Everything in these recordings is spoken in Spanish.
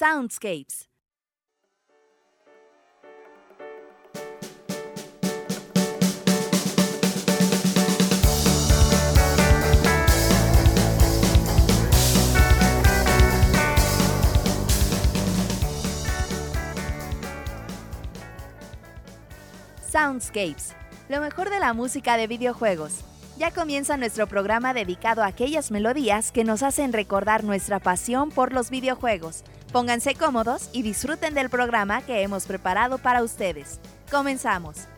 Soundscapes. Soundscapes, lo mejor de la música de videojuegos. Ya comienza nuestro programa dedicado a aquellas melodías que nos hacen recordar nuestra pasión por los videojuegos. Pónganse cómodos y disfruten del programa que hemos preparado para ustedes. Comenzamos.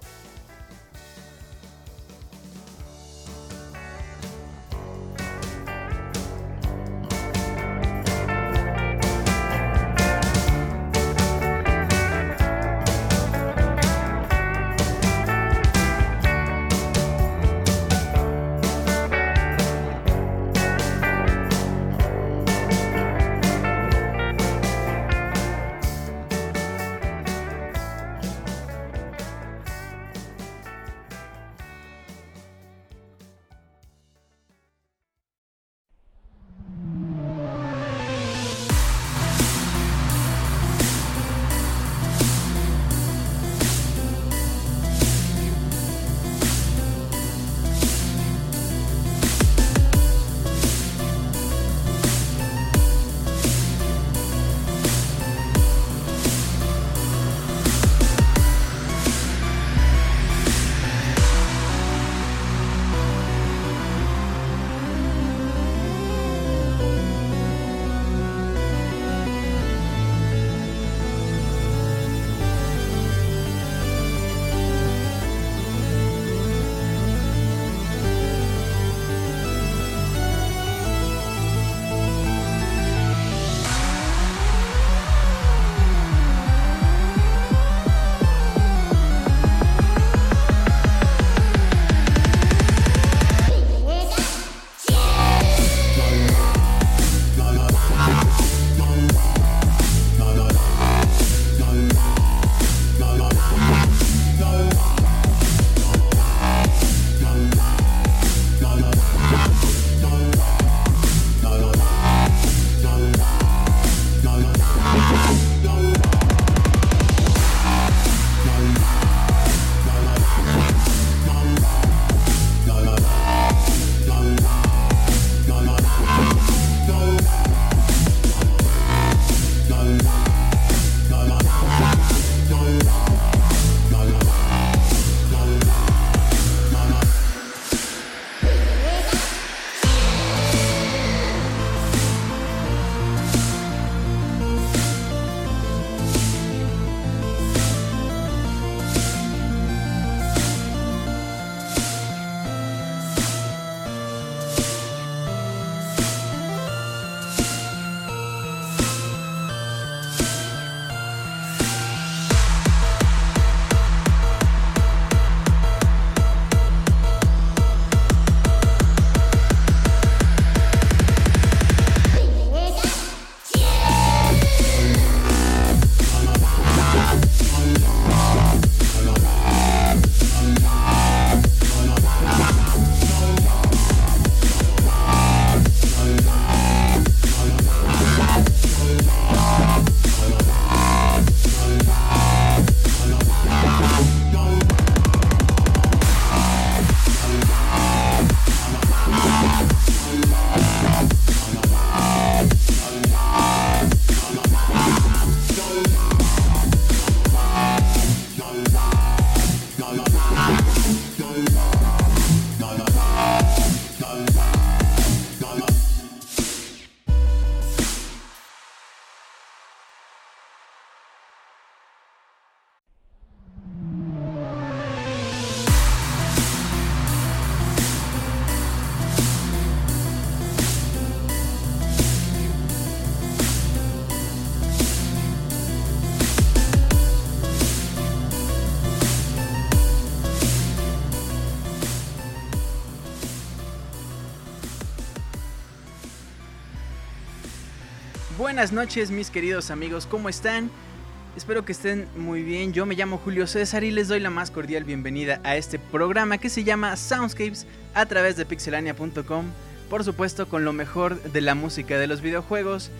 Buenas noches mis queridos amigos, ¿cómo están? Espero que estén muy bien, yo me llamo Julio César y les doy la más cordial bienvenida a este programa que se llama Soundscapes a través de pixelania.com, por supuesto con lo mejor de la música de los videojuegos.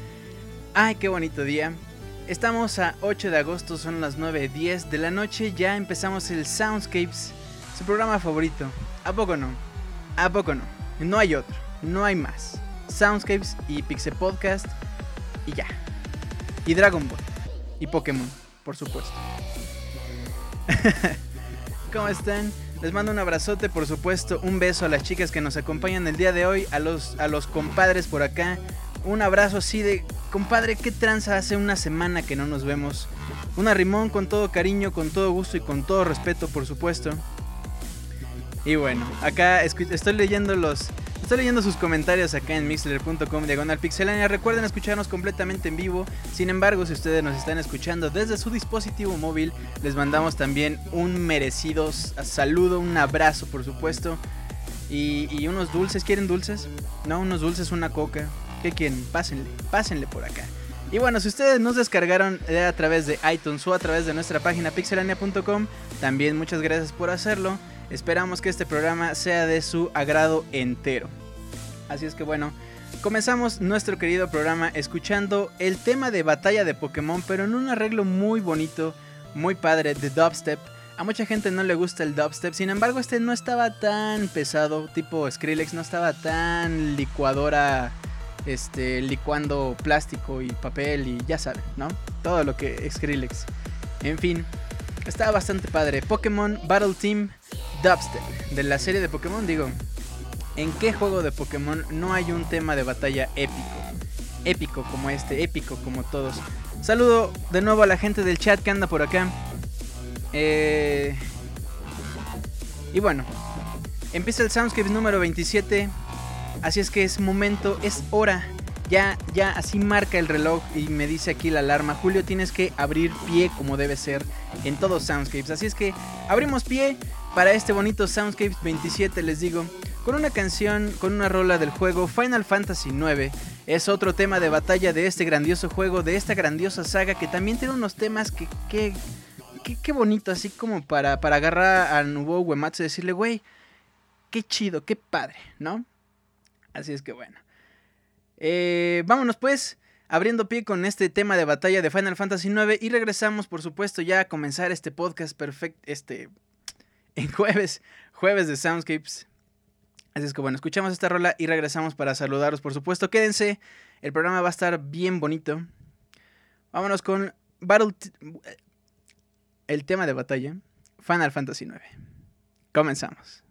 Ay, qué bonito día, Estamos a 8 de agosto, son las 9.10 de la noche, ya empezamos el Soundscapes, su programa favorito. ¿A poco no? ¿A poco no? No hay otro, no hay más. Soundscapes y Pixel Podcast y ya. Y Dragon Ball. Y Pokémon, por supuesto. ¿Cómo están? Les mando un abrazote, por supuesto, un beso a las chicas que nos acompañan el día de hoy, a los, a los compadres por acá. Un abrazo así de, compadre, ¿qué tranza? Hace una semana que no nos vemos. Un arrimón con todo cariño, con todo gusto y con todo respeto, por supuesto. Y bueno, acá estoy leyendo los, Estoy leyendo sus comentarios acá en mixler.com diagonal pixelania. Recuerden escucharnos completamente en vivo. Sin embargo, si ustedes nos están escuchando desde su dispositivo móvil, les mandamos también un merecido saludo, un abrazo, por supuesto. Y, unos dulces. ¿Quieren dulces? No, unos dulces, una coca. ¿Qué quieren? Pásenle, pásenle por acá. Y bueno, si ustedes nos descargaron a través de iTunes o a través de nuestra página pixelania.com, también muchas gracias por hacerlo. Esperamos que este programa sea de su agrado entero. Así es que bueno, comenzamos nuestro querido programa escuchando el tema de batalla de Pokémon, pero en un arreglo muy bonito, muy padre de dubstep. A mucha gente no le gusta el dubstep, sin embargo este no estaba tan pesado, tipo Skrillex, no estaba tan licuadora, este, licuando plástico y papel y ya saben, ¿no? Todo lo que Skrillex. En fin, estaba bastante padre. Pokémon Battle Team Dubstep de la serie de Pokémon, digo, ¿en qué juego de Pokémon no hay un tema de batalla épico? Épico como este, épico como todos. Saludo de nuevo a la gente del chat que anda por acá. Eh, y bueno, empieza el Soundscape número 27. Así es que es momento, es hora. Ya, ya así marca el reloj y me dice aquí la alarma. Julio, tienes que abrir pie como debe ser en todos Soundscapes. Así es que abrimos pie para este bonito Soundscapes 27 les digo, con una canción, con una rola del juego Final Fantasy IX. Es otro tema de batalla de este grandioso juego, de esta grandiosa saga que también tiene unos temas que, que, que, bonito, así como para, para agarrar a Nubo Uematsu y decirle, güey, qué chido, qué padre, ¿no? Así es que bueno. Eh, vámonos pues, abriendo pie con este tema de batalla de Final Fantasy IX y regresamos, por supuesto, ya a comenzar este podcast perfecto, este en jueves, jueves de Soundscapes. Así es que bueno, escuchamos esta rola y regresamos para saludaros, por supuesto. Quédense, el programa va a estar bien bonito. Vámonos con Battle el tema de batalla, Final Fantasy IX. Comenzamos.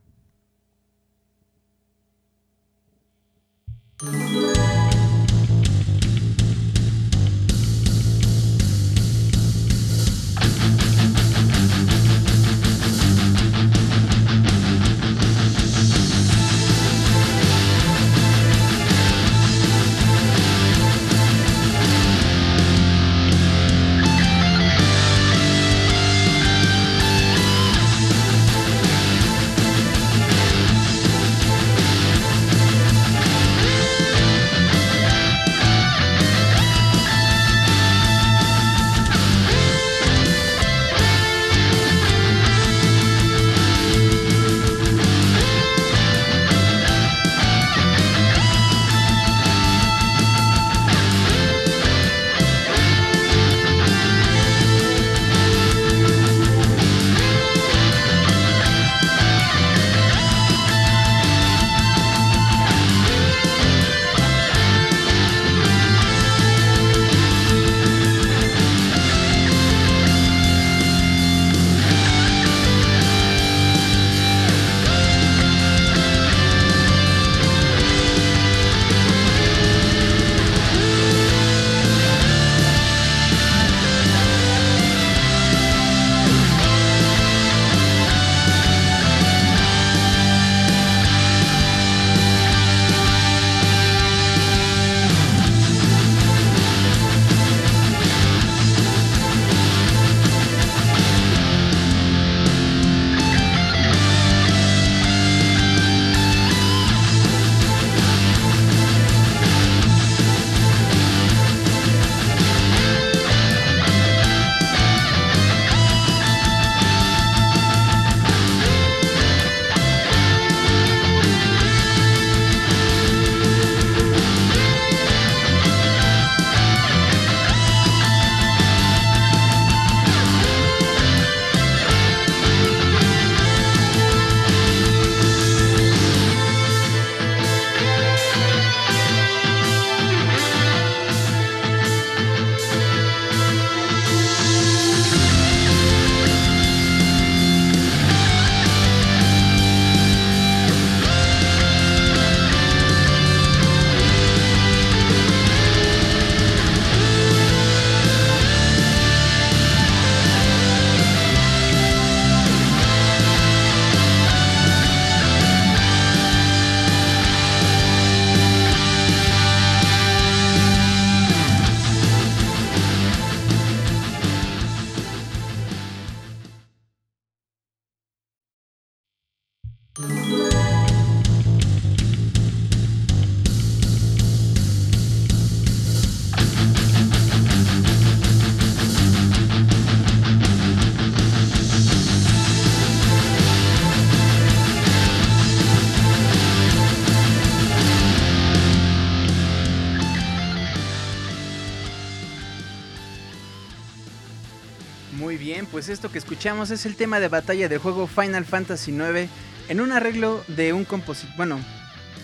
Que escuchamos es el tema de batalla del juego Final Fantasy IX en un arreglo de un compositor, bueno,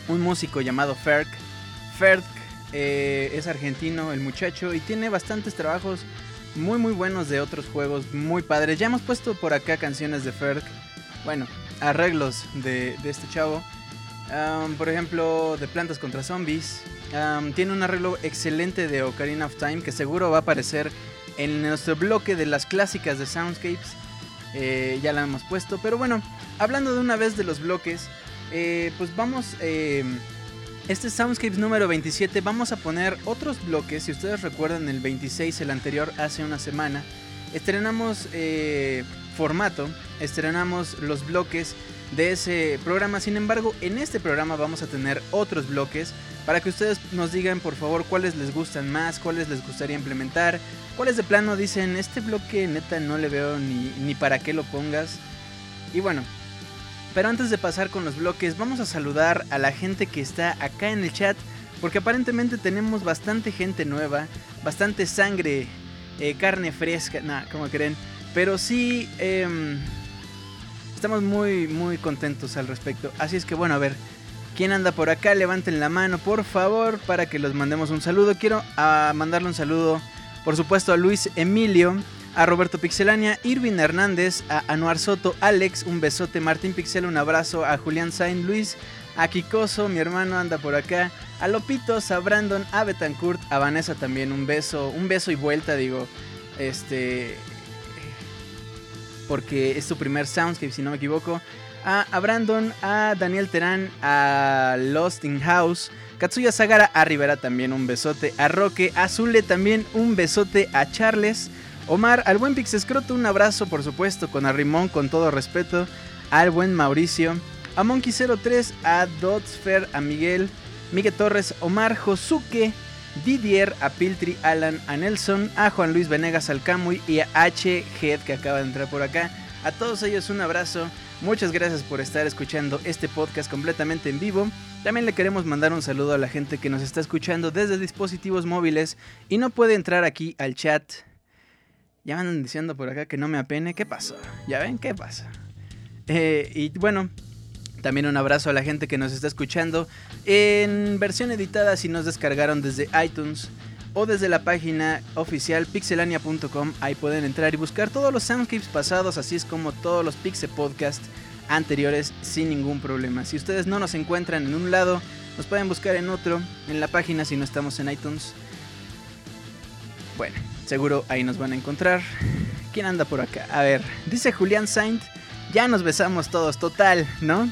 un músico llamado Ferg. Ferg eh, es argentino el muchacho y tiene bastantes trabajos muy muy buenos de otros juegos muy padres. Ya hemos puesto por acá canciones de Ferg, bueno, arreglos de, este chavo. por ejemplo, de Plantas contra Zombies. tiene un arreglo excelente de Ocarina of Time que seguro va a aparecer en nuestro bloque de las clásicas de Soundscapes. Eh, ya la hemos puesto. Pero bueno, hablando de una vez de los bloques, eh, pues vamos... Eh, este Soundscapes número 27 vamos a poner otros bloques. Si ustedes recuerdan el 26, el anterior, hace una semana, estrenamos formato, estrenamos los bloques de ese programa. Sin embargo, en este programa vamos a tener otros bloques para que ustedes nos digan por favor cuáles les gustan más, cuáles les gustaría implementar, cuáles de plano dicen este bloque neta no le veo ni, ni para qué lo pongas. Y bueno, pero antes de pasar con los bloques, vamos a saludar a la gente que está acá en el chat, porque aparentemente tenemos bastante gente nueva, bastante sangre, eh, carne fresca, nada, como creen. Pero sí, em, estamos muy, muy contentos al respecto. Así es que bueno, a ver, ¿Quién anda por acá? Levanten la mano, por favor, para que los mandemos un saludo. Quiero ah, mandarle un saludo, por supuesto, a Luis Emilio, a Roberto Pixelania, Irvin Hernández, a Anuar Soto, Alex, un besote, Martín Pixel, un abrazo, a Julián Sain, Luis, a Kikoso, mi hermano anda por acá, a Lopitos, a Brandon, a Betancourt, a Vanessa también, un beso, un beso y vuelta, digo, este, porque es su primer Soundscape, si no me equivoco a, Brandon, a Daniel Terán, a Lost in House, Katsuya Sagara, a Rivera también un besote, a Roque, a Zule también un besote, a Charles, Omar, al buen Pixescroto un abrazo por supuesto, con Arrimón con todo respeto, al buen Mauricio, a Monkey03, a Dotsfer, a Miguel, Miguel Torres, Omar, Josuke, Didier, a Piltri, Alan, a Nelson, a Juan Luis Venegas Alcamuy y a H. Head que acaba de entrar por acá. A todos ellos un abrazo. Muchas gracias por estar escuchando este podcast completamente en vivo. También le queremos mandar un saludo a la gente que nos está escuchando desde dispositivos móviles y no puede entrar aquí al chat. Ya andan diciendo por acá que no me apene. ¿Qué pasó? ¿Ya ven? ¿Qué pasa? Eh, y bueno, también un abrazo a la gente que nos está escuchando en versión editada si nos descargaron desde iTunes o desde la página oficial pixelania.com. Ahí pueden entrar y buscar todos los soundscapes pasados, así es como todos los Pixel Podcast anteriores sin ningún problema. Si ustedes no nos encuentran en un lado, nos pueden buscar en otro, en la página si no estamos en iTunes. Bueno, seguro ahí nos van a encontrar. ¿Quién anda por acá? A ver, dice Julián Saint, ya nos besamos todos, total, ¿no?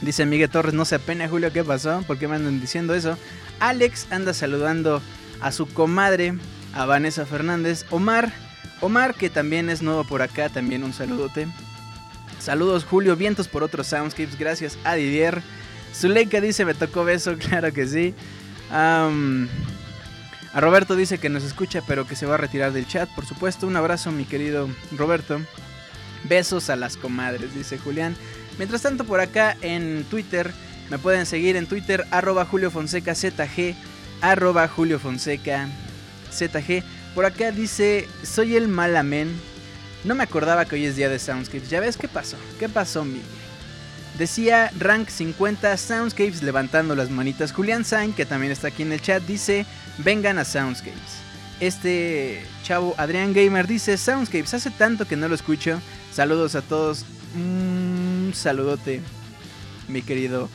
Dice Miguel Torres, no se apena Julio, ¿qué pasó? ¿Por qué me andan diciendo eso? Alex anda saludando a su comadre, a Vanessa Fernández, Omar, Omar que también es nuevo por acá, también un saludote. Saludos Julio, vientos por otros soundscapes, gracias a Didier. Zuleika dice, me tocó beso, claro que sí. a Roberto dice que nos escucha, pero que se va a retirar del chat, por supuesto. Un abrazo, mi querido Roberto. Besos a las comadres, dice Julián. Mientras tanto, por acá en Twitter, me pueden seguir en Twitter, arroba Julio Fonseca ZG arroba Julio Fonseca ZG. Por acá dice, soy el malamen. No me acordaba que hoy es día de Soundscapes. ¿Ya ves qué pasó? ¿Qué pasó, Miguel? Decía Rank 50 Soundscapes levantando las manitas. Julián Sain, que también está aquí en el chat, dice, vengan a Soundscapes. Este chavo Adrián Gamer dice, Soundscapes, hace tanto que no lo escucho. Saludos a todos. Un saludote, mi querido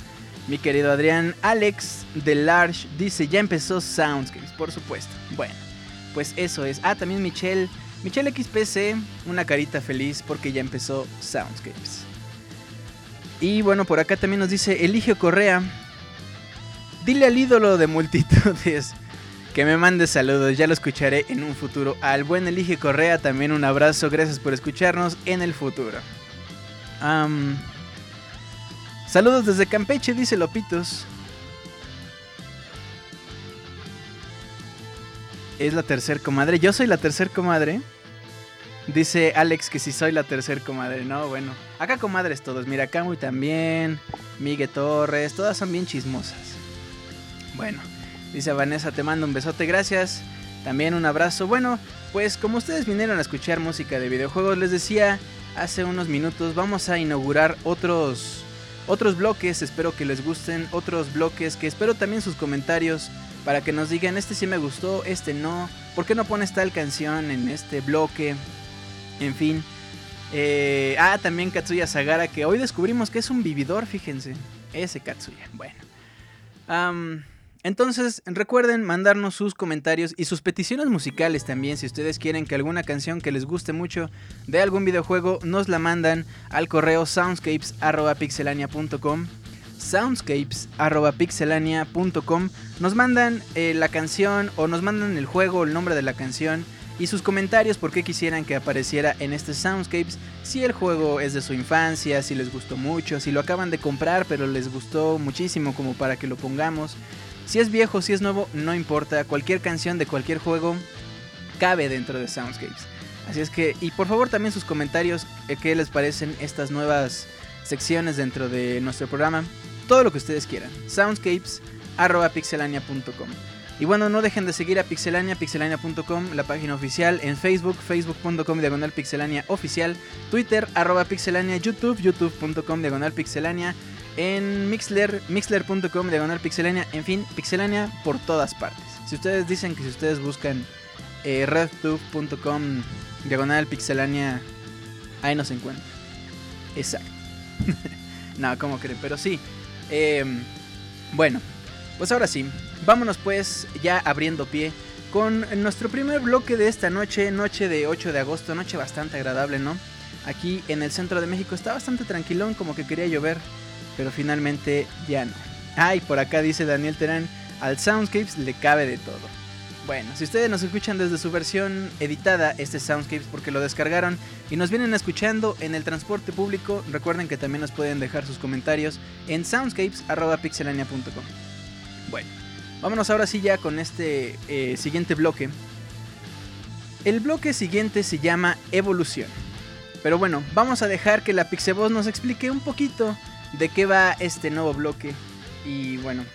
mi querido Adrián. Alex de Large dice, ya empezó Soundscapes, por supuesto. Bueno, pues eso es. Ah, también Michelle. Michelle XPC, una carita feliz porque ya empezó Soundscapes. Y bueno, por acá también nos dice Eligio Correa. Dile al ídolo de multitudes que me mande saludos, ya lo escucharé en un futuro. Al buen Eligio Correa también un abrazo, gracias por escucharnos en el futuro. Saludos desde Campeche, dice Lopitos. Es la tercer comadre. Yo soy la tercer comadre. Dice Alex que si soy la tercer comadre. No, bueno. Acá comadres todos. Mira, Camuy también. Miguel Torres. Todas son bien chismosas. Bueno. Dice Vanessa, te mando un besote. Gracias. También un abrazo. Bueno, pues como ustedes vinieron a escuchar música de videojuegos, les decía hace unos minutos, vamos a inaugurar otros otros bloques, espero que les gusten, otros bloques que espero también sus comentarios para que nos digan este sí me gustó, este no, ¿por qué no pones tal canción en este bloque? En fin. Eh, ah, también Katsuya Sagara, que hoy descubrimos que es un vividor, fíjense. Ese Katsuya, bueno. Entonces, recuerden mandarnos sus comentarios y sus peticiones musicales también. Si ustedes quieren que alguna canción que les guste mucho de algún videojuego, nos la mandan al correo soundscapes.pixelania.com soundscapes.pixelania.com nos mandan eh, la canción o nos mandan el juego, el nombre de la canción y sus comentarios por qué quisieran que apareciera en este Soundscapes, si el juego es de su infancia, si les gustó mucho, si lo acaban de comprar pero les gustó muchísimo como para que lo pongamos, si es viejo, si es nuevo, no importa, cualquier canción de cualquier juego cabe dentro de Soundscapes. Así es que, y por favor también sus comentarios, eh, qué les parecen estas nuevas secciones dentro de nuestro programa, todo lo que ustedes quieran. Soundscapes.pixelania.com y bueno, no dejen de seguir a Pixelania, pixelania.com, la página oficial, en Facebook, facebook.com diagonal pixelania oficial, Twitter, arroba pixelania, YouTube, youtube.com diagonal pixelania, en Mixler, mixler.com diagonal pixelania, en fin, pixelania por todas partes. Si ustedes dicen que si ustedes buscan eh, redtube.com diagonal pixelania, ahí nos encuentran. Exacto. no, como creen, pero sí. Em, bueno, pues ahora sí, vámonos pues ya abriendo pie con nuestro primer bloque de esta noche, noche de 8 de agosto, noche bastante agradable, ¿no? Aquí en el centro de México está bastante tranquilón, como que quería llover, pero finalmente ya no. Ay, por acá dice Daniel Terán, al Soundscapes le cabe de todo. Bueno, si ustedes nos escuchan desde su versión editada, este Soundscapes, porque lo descargaron y nos vienen escuchando en el transporte público, recuerden que también nos pueden dejar sus comentarios en soundscapes.pixelania.com. Bueno, vámonos ahora sí ya con este eh, siguiente bloque. El bloque siguiente se llama Evolución. Pero bueno, vamos a dejar que la Pixeboss nos explique un poquito de qué va este nuevo bloque. Y bueno,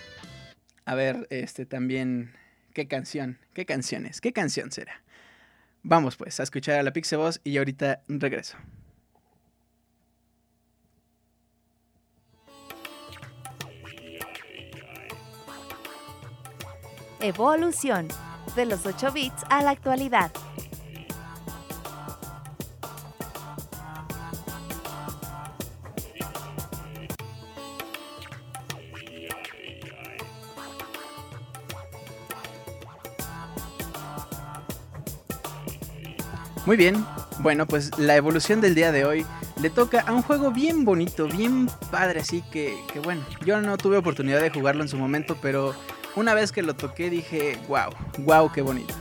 a ver, este también qué canción, qué canciones, qué canción será. Vamos pues a escuchar a la Pixeboss y ahorita regreso. Evolución, de los 8 bits a la actualidad. Muy bien, bueno pues la evolución del día de hoy le toca a un juego bien bonito, bien padre, así que, que bueno, yo no tuve oportunidad de jugarlo en su momento, pero una vez que lo toqué dije, wow, wow, qué bonito.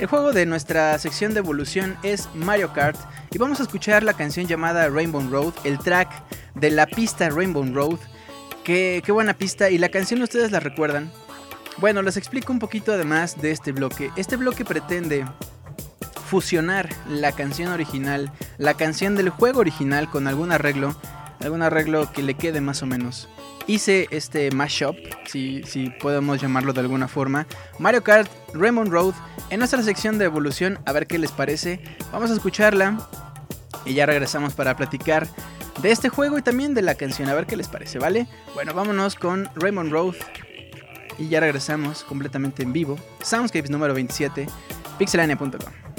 El juego de nuestra sección de evolución es Mario Kart y vamos a escuchar la canción llamada Rainbow Road, el track de la pista Rainbow Road. Qué, qué buena pista y la canción ustedes la recuerdan. Bueno, les explico un poquito además de este bloque. Este bloque pretende fusionar la canción original, la canción del juego original con algún arreglo, algún arreglo que le quede más o menos hice este mashup, si, si podemos llamarlo de alguna forma, Mario Kart Rainbow Road en nuestra sección de evolución, a ver qué les parece. Vamos a escucharla y ya regresamos para platicar de este juego y también de la canción, a ver qué les parece, ¿vale? Bueno, vámonos con Rainbow Road y ya regresamos completamente en vivo. Soundscapes número 27, pixelania.com.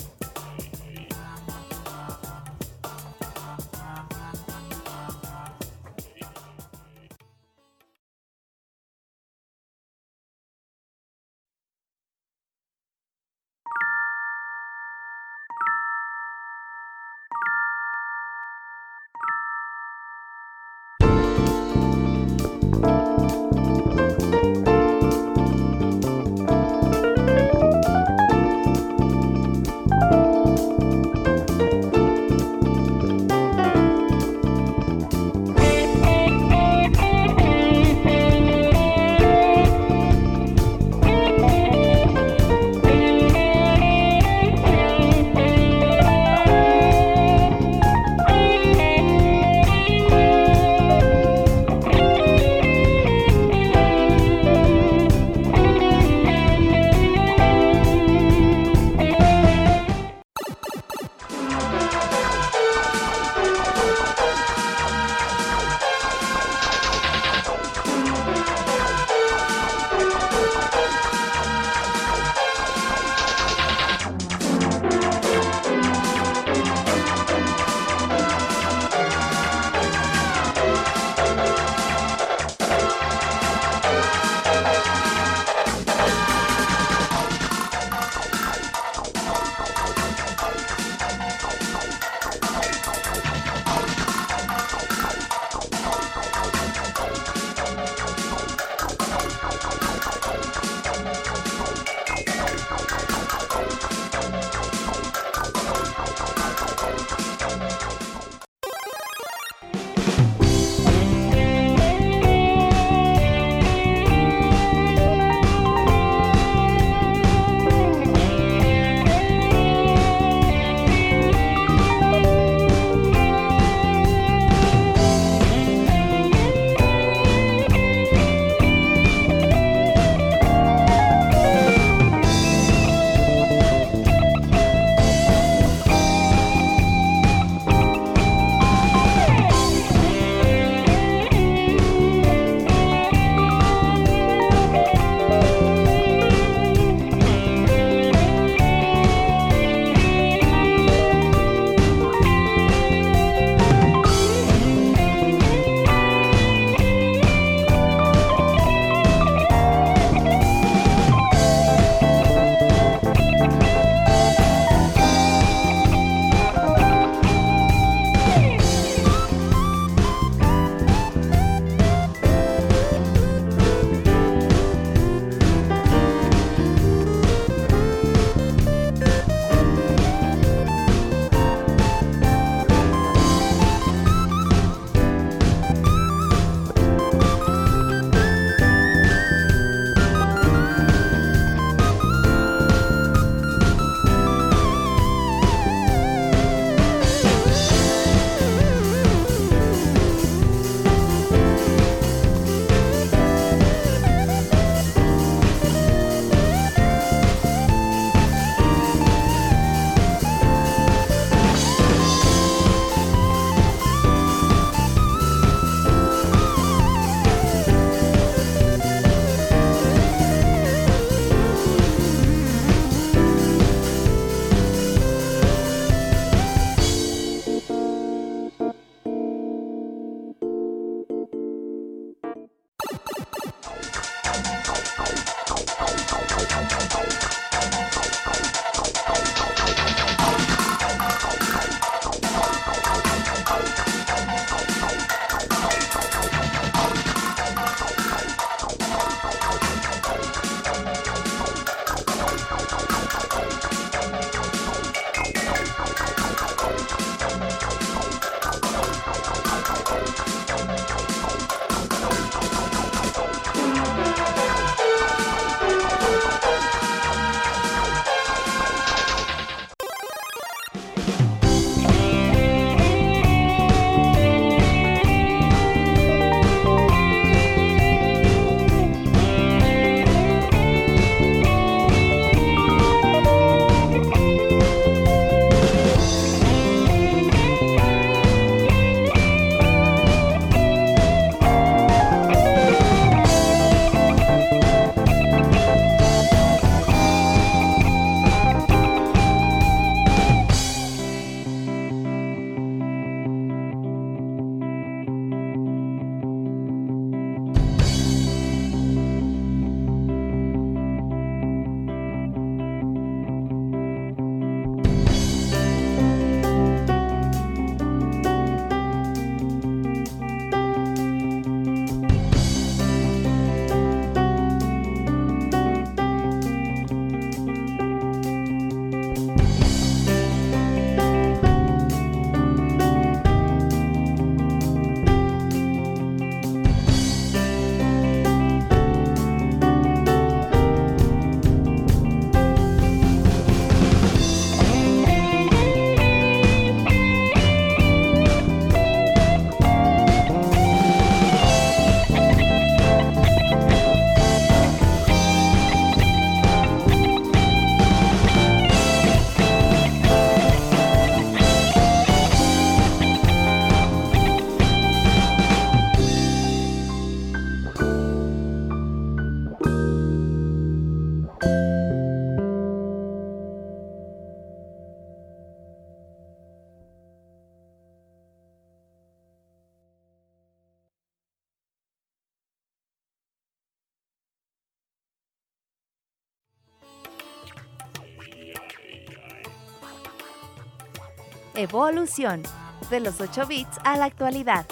Evolución, de los 8 bits a la actualidad.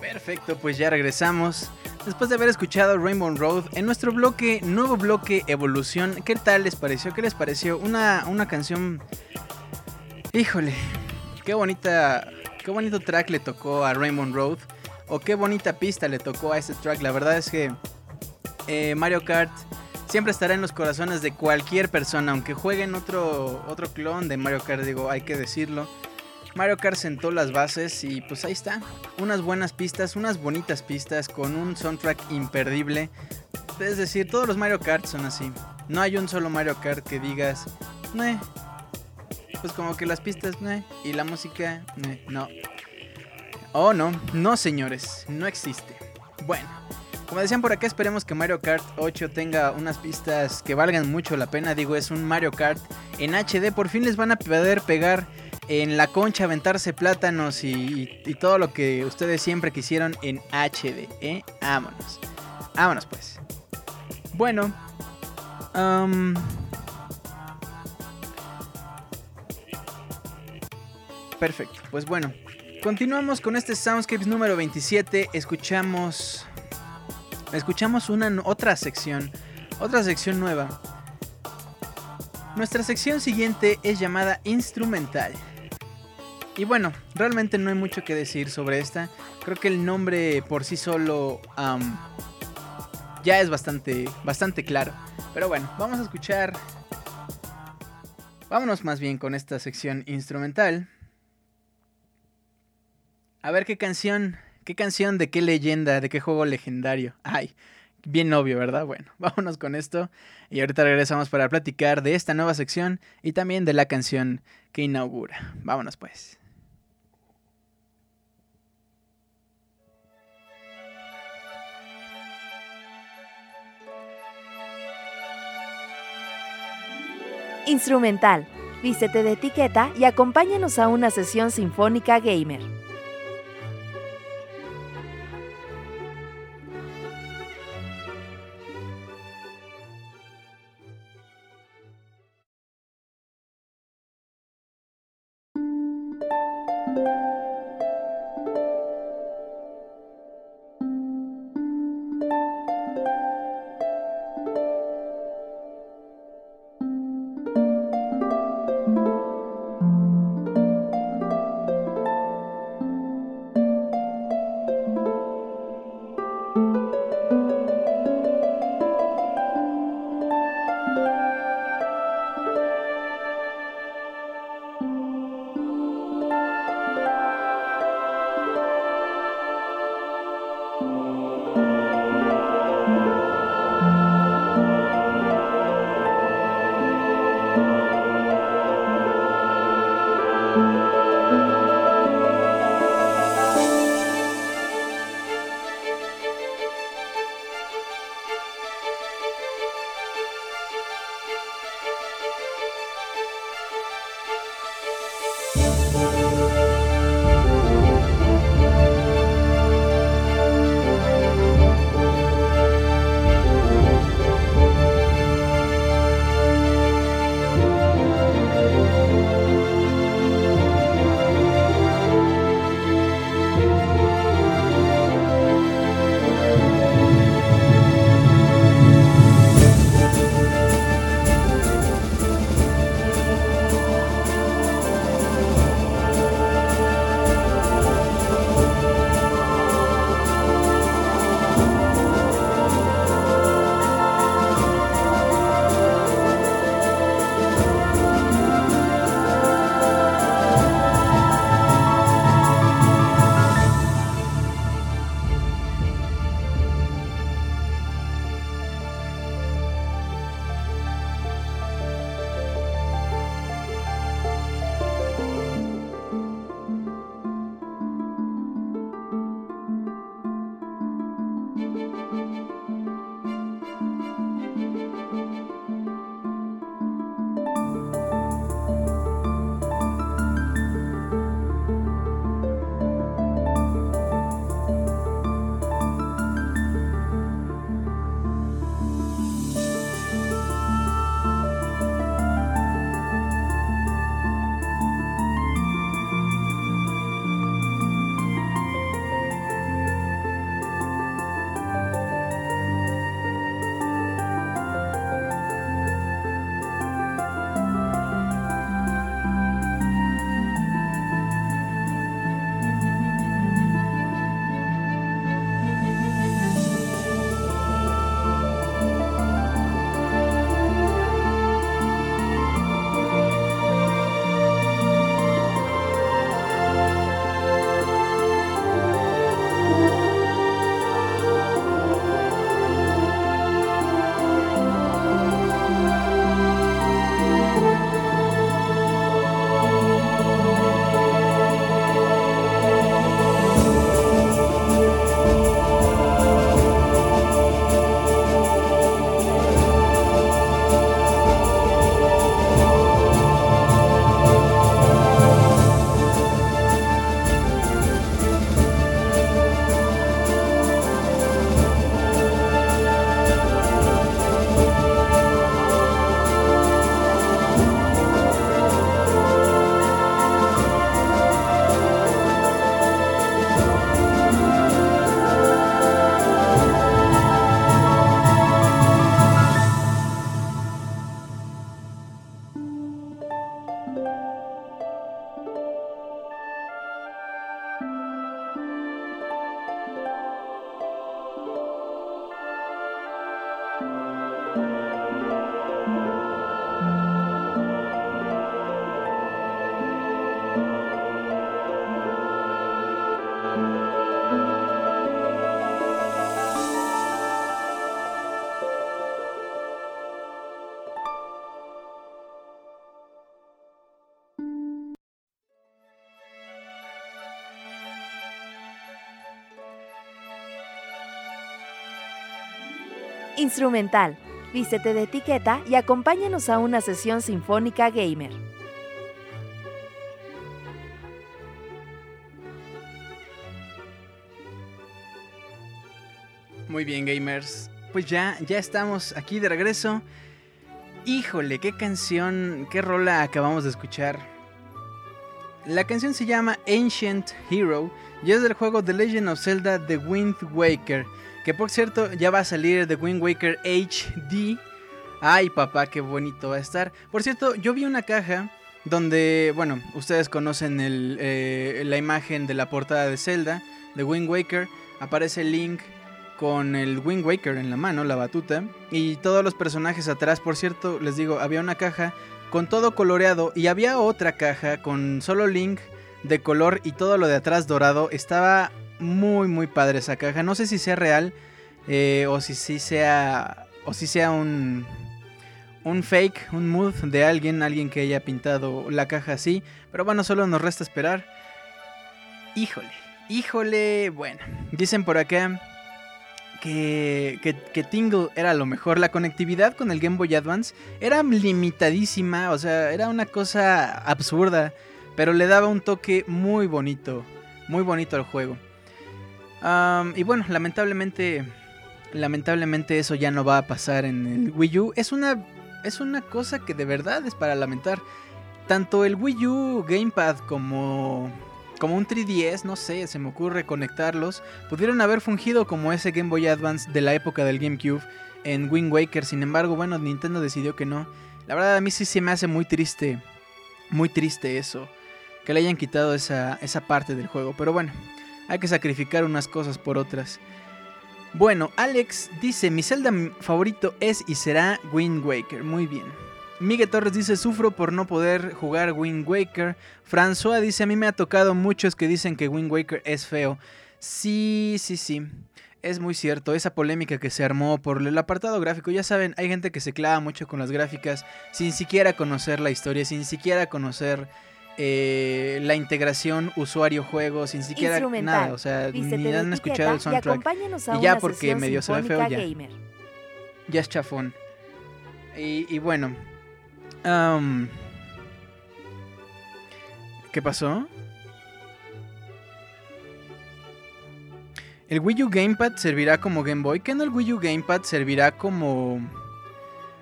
Perfecto, pues ya regresamos. Después de haber escuchado Rainbow Road en nuestro bloque, nuevo bloque Evolución, ¿qué tal les pareció? ¿Qué les pareció? Una, una canción... Híjole, qué bonita, qué bonito track le tocó a Rainbow Road o qué bonita pista le tocó a este track. La verdad es que eh, Mario Kart siempre estará en los corazones de cualquier persona, aunque jueguen otro, otro clon de Mario Kart, digo, hay que decirlo. Mario Kart sentó las bases y pues ahí está. Unas buenas pistas, unas bonitas pistas con un soundtrack imperdible. Es decir, todos los Mario Kart son así. No hay un solo Mario Kart que digas, no. Pues como que las pistas, no. Y la música, no. Oh, no, no señores, no existe. Bueno, como decían por acá, esperemos que Mario Kart 8 tenga unas pistas que valgan mucho la pena. Digo, es un Mario Kart en HD. Por fin les van a poder pegar en la concha, aventarse plátanos y, todo lo que ustedes siempre quisieron en HD. ¿eh? Vámonos. Vámonos pues. Bueno. perfecto. Pues bueno. Continuamos con este Soundscapes número 27. Escuchamos. Escuchamos una otra sección. Otra sección nueva. Nuestra sección siguiente es llamada Instrumental. Y bueno, realmente no hay mucho que decir sobre esta. Creo que el nombre por sí solo ya es bastante, bastante claro. Pero bueno, vamos a escuchar. Vámonos más bien con esta sección instrumental. A ver qué canción, qué canción de qué leyenda, de qué juego legendario. Ay, bien obvio, ¿verdad? Bueno, vámonos con esto y ahorita regresamos para platicar de esta nueva sección y también de la canción que inaugura. Vámonos pues. Instrumental. Vístete de etiqueta y acompáñanos a una sesión sinfónica gamer. Instrumental. Vístete de etiqueta y acompáñanos a una sesión sinfónica gamer. Muy bien, gamers. Pues ya, ya estamos aquí de regreso. Híjole, qué canción, qué rola acabamos de escuchar. La canción se llama Ancient Hero y es del juego The Legend of Zelda The Wind Waker. Que por cierto ya va a salir The Wind Waker HD. Ay papá, qué bonito va a estar. Por cierto, yo vi una caja donde, bueno, ustedes conocen eh, la imagen de la portada de Zelda, The Wind Waker. Aparece link con el Wind Waker en la mano, la batuta, y todos los personajes atrás. Por cierto, les digo, había una caja con todo coloreado y había otra caja con solo Link de color y todo lo de atrás dorado. Estaba muy, muy padre esa caja. No sé si sea real eh, o si, si sea o si sea un un fake, un mood de alguien, alguien que haya pintado la caja así. Pero bueno, solo nos resta esperar. Híjole, híjole, bueno, dicen por acá que, Tingle era lo mejor. La conectividad con el Game Boy Advance era limitadísima, o sea, era una cosa absurda, pero le daba un toque muy bonito, muy bonito al juego. Y bueno, lamentablemente, lamentablemente eso ya no va a pasar en el Wii U. Es una, es una cosa que de verdad es para lamentar. Tanto el Wii U Gamepad como como un 3DS, no sé, se me ocurre conectarlos, pudieron haber fungido como ese Game Boy Advance de la época del GameCube en Wind Waker. Sin embargo, bueno, Nintendo decidió que no. La verdad a mí sí se me hace muy triste, muy triste eso, que le hayan quitado esa, esa parte del juego. Pero bueno, hay que sacrificar unas cosas por otras. Bueno, Alex dice, mi Zelda favorito es y será Wind Waker. Muy bien. Miguel Torres dice, sufro por no poder jugar Wind Waker. François dice, a mí me ha tocado muchos que dicen que Wind Waker es feo. Sí, sí, sí. Es muy cierto, esa polémica que se armó por el apartado gráfico, ya saben, hay gente que se clava mucho con las gráficas sin siquiera conocer la historia, sin siquiera conocer eh, la integración usuario-juego, sin siquiera nada, o sea, ni han escuchado el soundtrack. Y, ya porque medio se ve feo ya. Ya es chafón. Y, y bueno, ¿Qué pasó? ¿El Wii U Gamepad servirá como Game Boy? ¿Qué no el Wii U Gamepad servirá como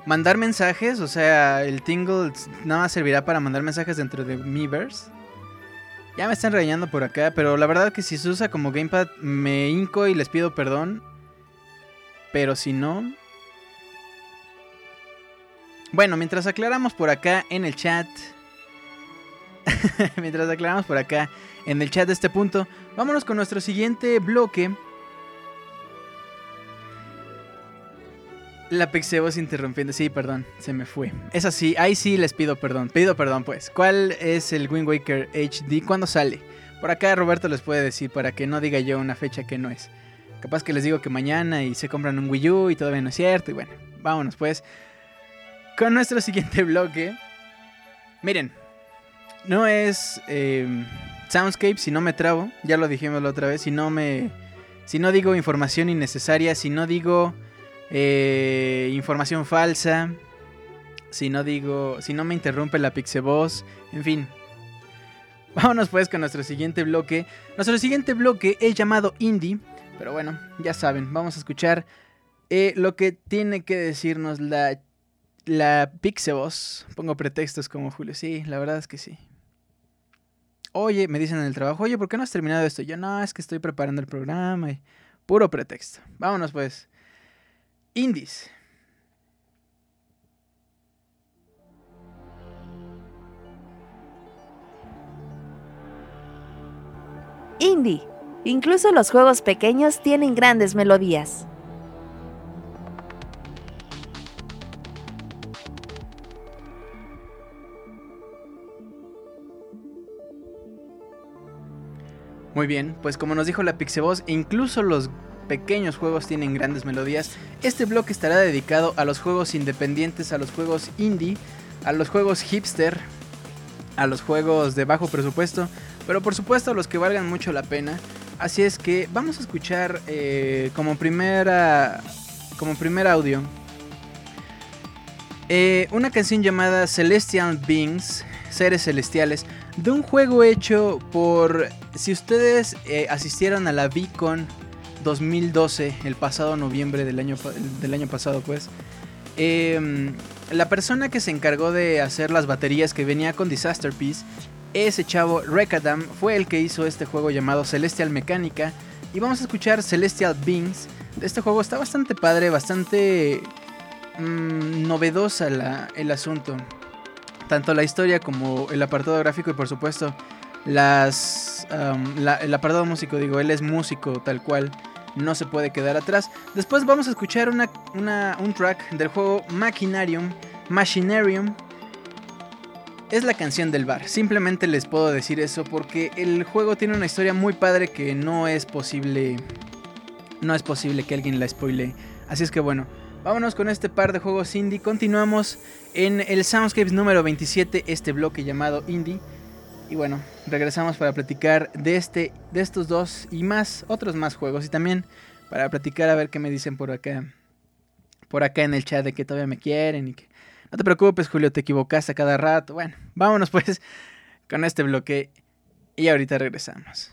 mandar mensajes? O sea, el Tingle nada más servirá para mandar mensajes dentro de Miiverse. Ya me están regañando por acá, pero la verdad que si se usa como Gamepad me hinco y les pido perdón. Pero si no, bueno, mientras aclaramos por acá en el chat. mientras aclaramos por acá en el chat de este punto, vámonos con nuestro siguiente bloque. La Pixebos interrumpiendo. Sí, perdón, se me fue. Es así, ahí sí les pido perdón. Pido perdón, pues. ¿Cuál es el Wind Waker HD? ¿Cuándo sale? Por acá Roberto les puede decir para que no diga yo una fecha que no es. Capaz que les digo que mañana y se compran un Wii U y todavía no es cierto. Y bueno, vámonos pues con nuestro siguiente bloque. Miren, no es eh, Soundscape si no me trabo, ya lo dijimos la otra vez, si no me... Si no digo información innecesaria, si no digo eh, información falsa, si no digo, si no me interrumpe la Pixeboss, en fin. Vámonos pues con nuestro siguiente bloque. Nuestro siguiente bloque es llamado Indie, pero bueno, ya saben, vamos a escuchar eh, lo que tiene que decirnos la la pongo pretextos como Julio, sí, la verdad es que sí. Oye, me dicen en el trabajo, oye, ¿por qué no has terminado esto? Yo, no, es que estoy preparando el programa puro pretexto. Vámonos pues. Indies. Indie. Incluso los juegos pequeños tienen grandes melodías. Muy bien, pues como nos dijo la Pixeboss, incluso los pequeños juegos tienen grandes melodías. Este bloque estará dedicado a los juegos independientes, a los juegos indie, a los juegos hipster, a los juegos de bajo presupuesto, pero por supuesto a los que valgan mucho la pena. Así es que vamos a escuchar eh, como primera como primer audio eh, una canción llamada Celestial Beings, Seres Celestiales, de un juego hecho por, si ustedes eh, asistieron a la VCon 2012, el pasado noviembre del año, del año pasado, pues, em, la persona que se encargó de hacer las baterías que venía con Disaster Piece, ese chavo Rekadam, fue el que hizo este juego llamado Celestial Mecánica. Y vamos a escuchar Celestial Beings. Este juego está bastante padre, bastante mmm, novedosa el asunto. Tanto la historia como el apartado gráfico y por supuesto las, el apartado músico. Digo, él es músico tal cual. No se puede quedar atrás. Después vamos a escuchar una, un track del juego Machinarium. Machinarium es la canción del bar. Simplemente les puedo decir eso porque el juego tiene una historia muy padre que no es posible. No es posible que alguien la spoile. Así es que bueno, Vámonos con este par de juegos indie. Continuamos en el Soundscapes número 27, este bloque llamado Indie. Y bueno, regresamos para platicar de este, de estos dos y más, otros más juegos. Y también para platicar a ver qué me dicen por acá. Por acá en el chat de que todavía me quieren y que. No te preocupes, Julio, te equivocaste a cada rato. Bueno, vámonos pues con este bloque. Y ahorita regresamos.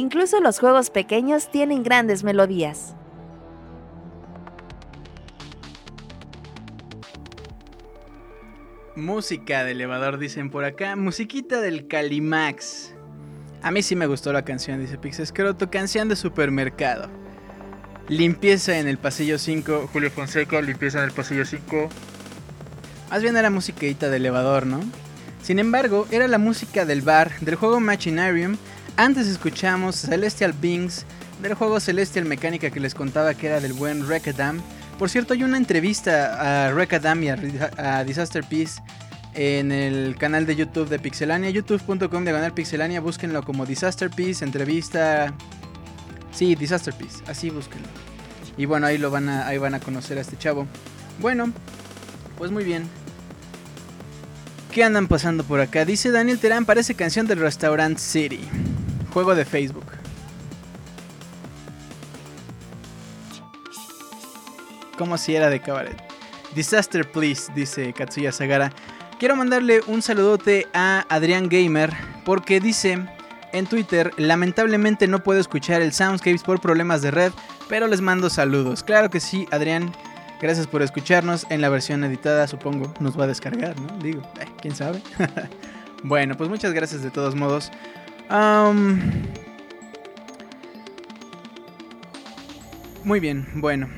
Incluso los juegos pequeños tienen grandes melodías. Música de elevador, dicen por acá. Musiquita del Calimax. A mí sí me gustó la canción, dice Pixescroto. Canción de supermercado. Limpieza en el pasillo 5. Julio Fonseca, limpieza en el pasillo 5. Más bien era musiquita de elevador, ¿no? Sin embargo, era la música del bar, del juego Machinarium. Antes escuchamos Celestial Beings, del juego Celestial Mecánica que les contaba que era del buen Rekadam. Por cierto, hay una entrevista a Rekadam y a, Disaster Peace en el canal de YouTube de Pixelania, youtube.com diagonal pixelania, búsquenlo como Disaster Peace, entrevista... Sí, Disaster Peace, así búsquenlo. Y bueno, ahí, lo van a, ahí van a conocer a este chavo. Bueno, pues muy bien. ¿Qué andan pasando por acá? Dice Daniel Terán, parece canción del Restaurant City. Juego de Facebook. como si era de cabaret. Disaster Please, dice Katsuya Sagara. Quiero mandarle un saludote a Adrián Gamer porque dice en Twitter, lamentablemente no puedo escuchar el Soundscapes por problemas de red, pero les mando saludos. Claro que sí, Adrián. Gracias por escucharnos. En la versión editada, supongo, nos va a descargar, ¿no? Digo, eh, quién sabe. bueno, pues muchas gracias de todos modos. Muy bien, bueno.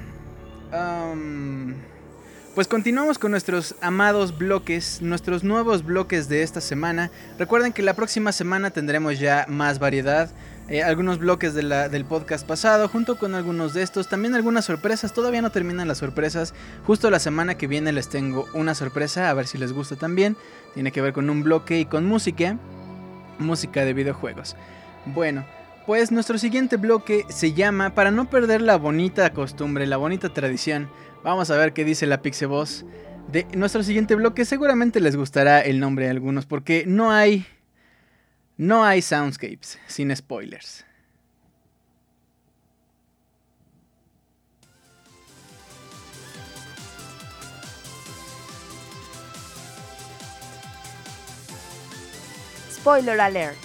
Pues continuamos con nuestros amados bloques, nuestros nuevos bloques de esta semana. Recuerden que la próxima semana tendremos ya más variedad. Eh, algunos bloques del podcast pasado, junto con algunos de estos, también algunas sorpresas, todavía no terminan las sorpresas, justo la semana que viene les tengo una sorpresa, a ver si les gusta también, tiene que ver con un bloque y con música, música de videojuegos. Bueno, pues nuestro siguiente bloque se llama, para no perder la bonita costumbre, la bonita tradición, vamos a ver qué dice la Pixeboss de nuestro siguiente bloque. Seguramente les gustará el nombre de algunos porque no hay no hay soundscapes sin spoilers. Spoiler alert.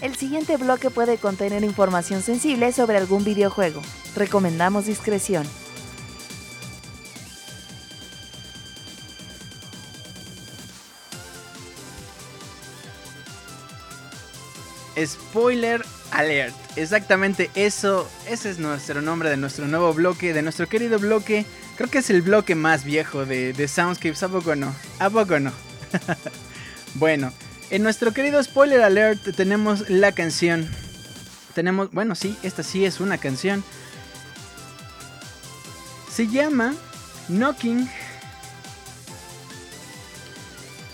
El siguiente bloque puede contener información sensible sobre algún videojuego. Recomendamos discreción. Spoiler alert. Exactamente eso. Ese es nuestro nombre de nuestro nuevo bloque, de nuestro querido bloque. Creo que es el bloque más viejo de, de Soundscapes. ¿A poco no? ¿A poco no? bueno, en nuestro querido spoiler alert tenemos la canción. Tenemos, bueno, sí, esta sí es una canción. Se llama Knocking.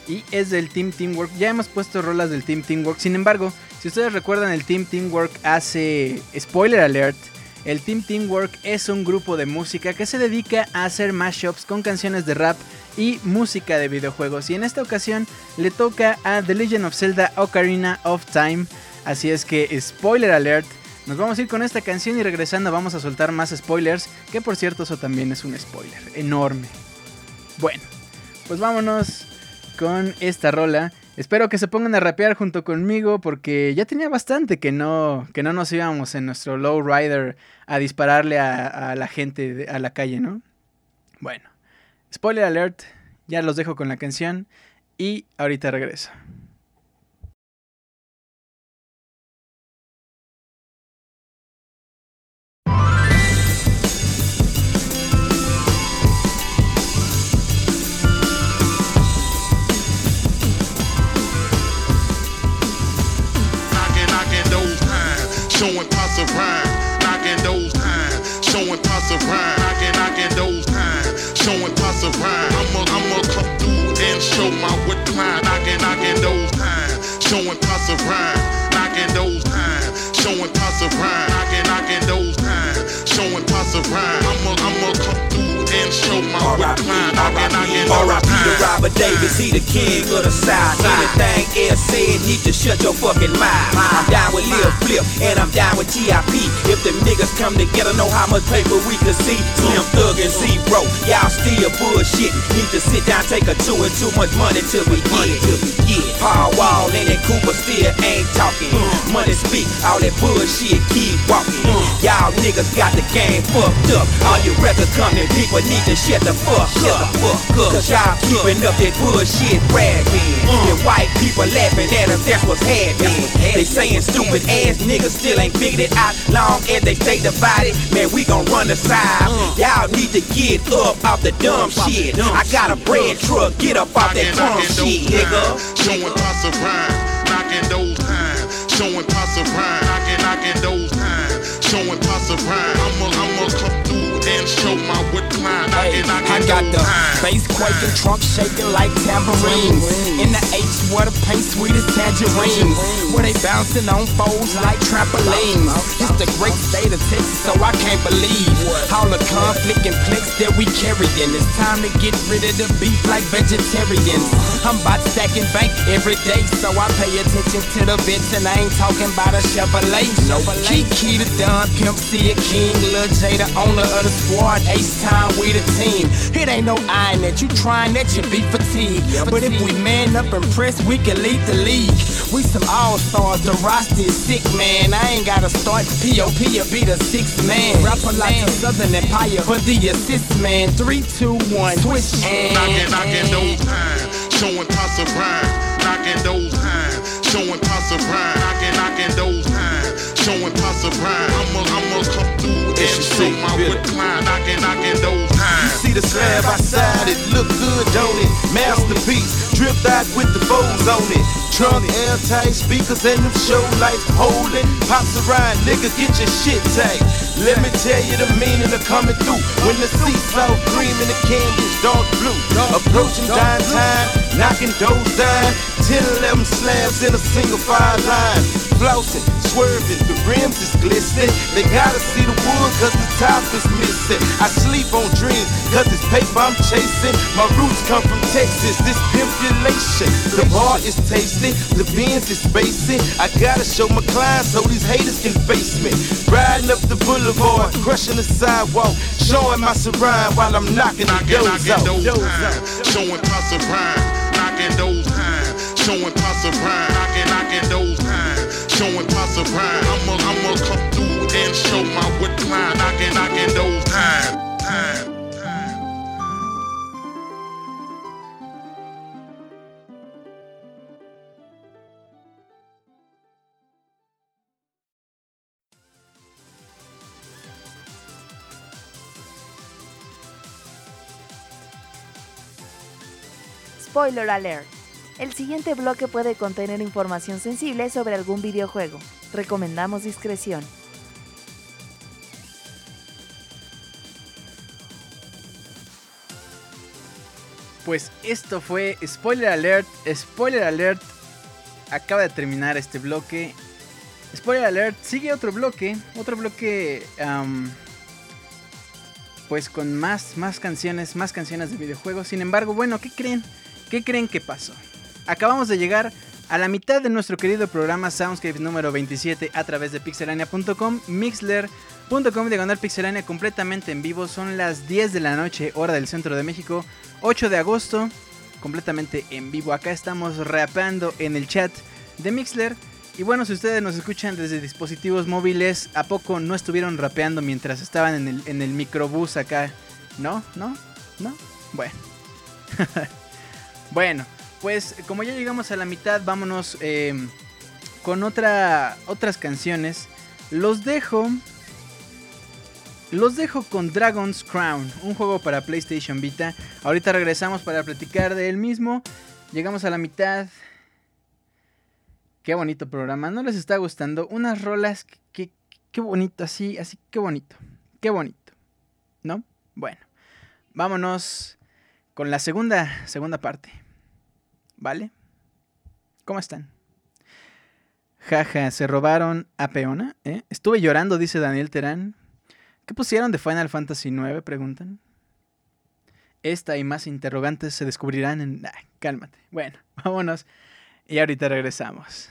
Y es del Team Teamwork. Ya hemos puesto rolas del Team Teamwork. Sin embargo, si ustedes recuerdan, el Team Teamwork hace spoiler alert. El Team Teamwork es un grupo de música que se dedica a hacer mashups con canciones de rap y música de videojuegos. Y en esta ocasión le toca a The Legend of Zelda Ocarina of Time. Así es que, spoiler alert, nos vamos a ir con esta canción y regresando vamos a soltar más spoilers. Que por cierto, eso también es un spoiler enorme. Bueno, pues vámonos con esta rola. Espero que se pongan a rapear junto conmigo porque ya tenía bastante que no, que no nos íbamos en nuestro low rider a dispararle a, a la gente a la calle, ¿no? Bueno. Spoiler alert, ya los dejo con la canción y ahorita regreso. Showing pots of rhyme. I'ma, I'ma come through and show my wit climb. Knocking, knocking those times. Showing pots of rhyme. Knocking those times. Showing pots of rhyme. Knocking, knocking those times. Showing pots of rhyme. I'ma, I'ma come and show my climb. Knocking, knocking those times. Robert Davis, he the king of the South. Anything else said, need to shut your fucking mouth. I'm down with Lil Flip, and I'm down with TIP. If them niggas come together, know how much paper we can see. Slim Thug and Z-Bro, y'all still bullshit. Need to sit down, take a two and too much money till we get. Paul Wall and that Cooper still ain't talking. Money speak, all that bullshit keep walking. Y'all niggas got the game fucked up. All your record company people need to shut the fuck up. Cause y'all keeping up that bullshit bragging. Uh. And white people laughing at us, that's what's happening. They saying stupid ass niggas still ain't figured it out. Long as they stay divided, man, we gon' run the side. Uh. Y'all need to get up off the dumb shit. I got a bread truck, get up off that dumb shit, nigga. Showing pots of rhyme, knocking those times. Showing pots of rhyme, knocking, knocking those times. Showing pots of rhyme. I'ma, I'ma come through and show my wood climb. Hey, Knocking, knocking I got those the times. bass quaking, trunk shaking like tambourines. In the H, where the paint sweet as tangerines. Where they bouncing on foes like trampolines. It's the great state of Texas, so I can't believe all the conflict and plex that we carrying. It's time to get rid of the beef like vegetarians. I'm about stacking bank every day, so I pay attention to the bits, and I ain't talking about a Chevrolet. Kiki the Don, Pimp C a King, Lil J the owner of the squad, Ace Time, we the team. It ain't no iron that you trying that you be fatigued. But if we man up and press, we can lead the league. We some all stars, the roster is sick, man. I ain't gotta start POP or be the sixth man. Rapper like a Southern Empire, but the assist man. Three, two, one, switch and. Knocking, knocking those times. Showing pots of rhyme, knocking those times. Showing pots of rhyme, knocking, knocking those times. Showing pots of rhyme. I'ma, I'ma come through and show my wood climb. Knocking, knocking those times. See the slab outside, it look good, don't it? Masterpiece, dripped out with the bows on it. Trunk airtight speakers and them show lights holding. Pops around, nigga, get your shit tight. Let me tell you the meaning of coming through. When the seats all cream and the candy's dark blue. Approaching dime time, knocking doors down. 10, 11 slabs in a single fire line. Flossing, swerving, the rims is glistening. They gotta see the wood cause the top is missing. I sleep on dreams cause it's paper I'm chasing. My roots come from Texas, this pimpulation. The bar is tasty, the beans is spacing. I gotta show my clients so these haters can face me. Riding up the boulevard, crushing the sidewalk, showing my surround while I'm knocking the doors out. Showing of rhyme, knocking those times. Showing pots of rhyme, knocking, knocking those times. Showing pots of rhyme. I'ma, I'ma come through and show my climb. Knocking, knocking those. Time, time. Spoiler alert. El siguiente bloque puede contener información sensible sobre algún videojuego. Recomendamos discreción. Pues esto fue Spoiler Alert. Spoiler Alert. Acaba de terminar este bloque. Spoiler Alert. Sigue otro bloque. Otro bloque. pues con más, más canciones. Más canciones de videojuegos. Sin embargo, bueno, ¿qué creen? ¿Qué creen que pasó? Acabamos de llegar a la mitad de nuestro querido programa Soundscapes número 27 a través de pixelania.com, mixler.com diagonal pixelania completamente en vivo. Son las 10 de la noche, hora del centro de México, 8 de agosto, completamente en vivo. Acá estamos rapeando en el chat de Mixler. Y bueno, si ustedes nos escuchan desde dispositivos móviles, ¿a poco no estuvieron rapeando mientras estaban en el, en el microbús acá? ¿No? ¿No? ¿No? Bueno. bueno, pues como ya llegamos a la mitad, vámonos eh, con otra, otras canciones. Los dejo. Los dejo con Dragon's Crown, un juego para PlayStation Vita. Ahorita regresamos para platicar de él mismo. Llegamos a la mitad. Qué bonito programa. ¿No les está gustando? Unas rolas. Qué, qué bonito, así, así, qué bonito. Qué bonito. ¿No? Bueno. Vámonos con la segunda, segunda parte. ¿Vale? ¿Cómo están? Jaja, se robaron a Peona. ¿eh? Estuve llorando, dice Daniel Terán. ¿Qué pusieron de Final Fantasy IX? Preguntan. Esta y más interrogantes se descubrirán en... Ah, cálmate. Bueno, vámonos y ahorita regresamos.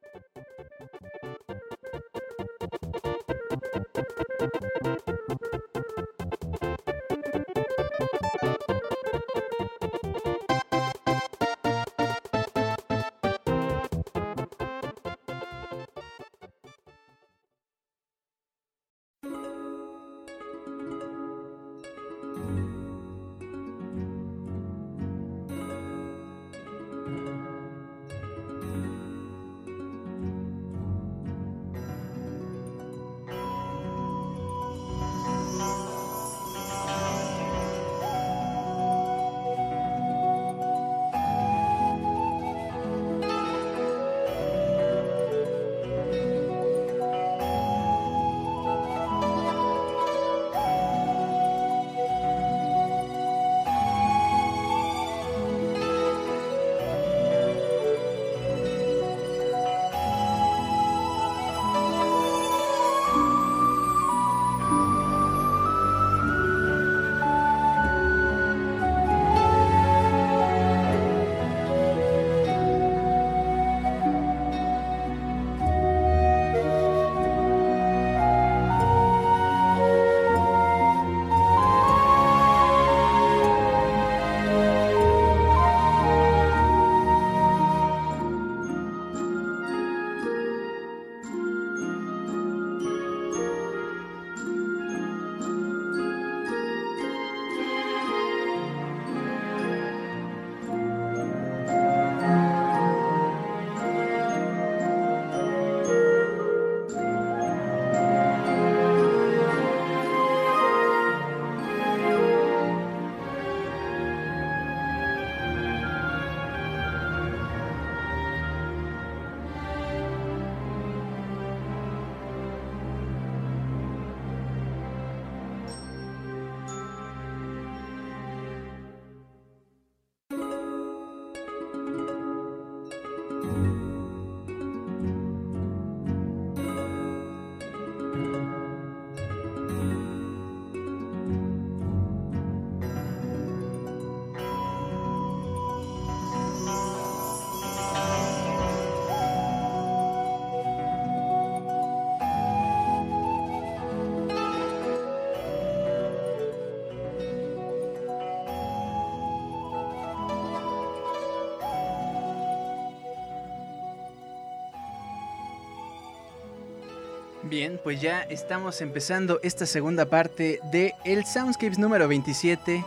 Bien, pues ya estamos empezando esta segunda parte de el Soundscapes número 27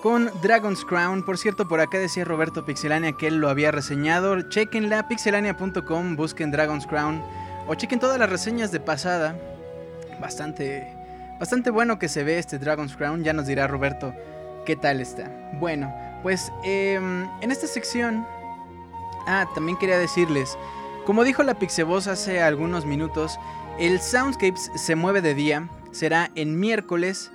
con Dragon's Crown. Por cierto, por acá decía Roberto Pixelania que él lo había reseñado. Chequenla, pixelania.com, busquen Dragon's Crown o chequen todas las reseñas de pasada. Bastante, bastante bueno que se ve este Dragon's Crown. Ya nos dirá Roberto qué tal está. Bueno, pues em, en esta sección... Ah, también quería decirles, como dijo la Pixeboss hace algunos minutos, el Soundscapes se mueve de día, será en miércoles.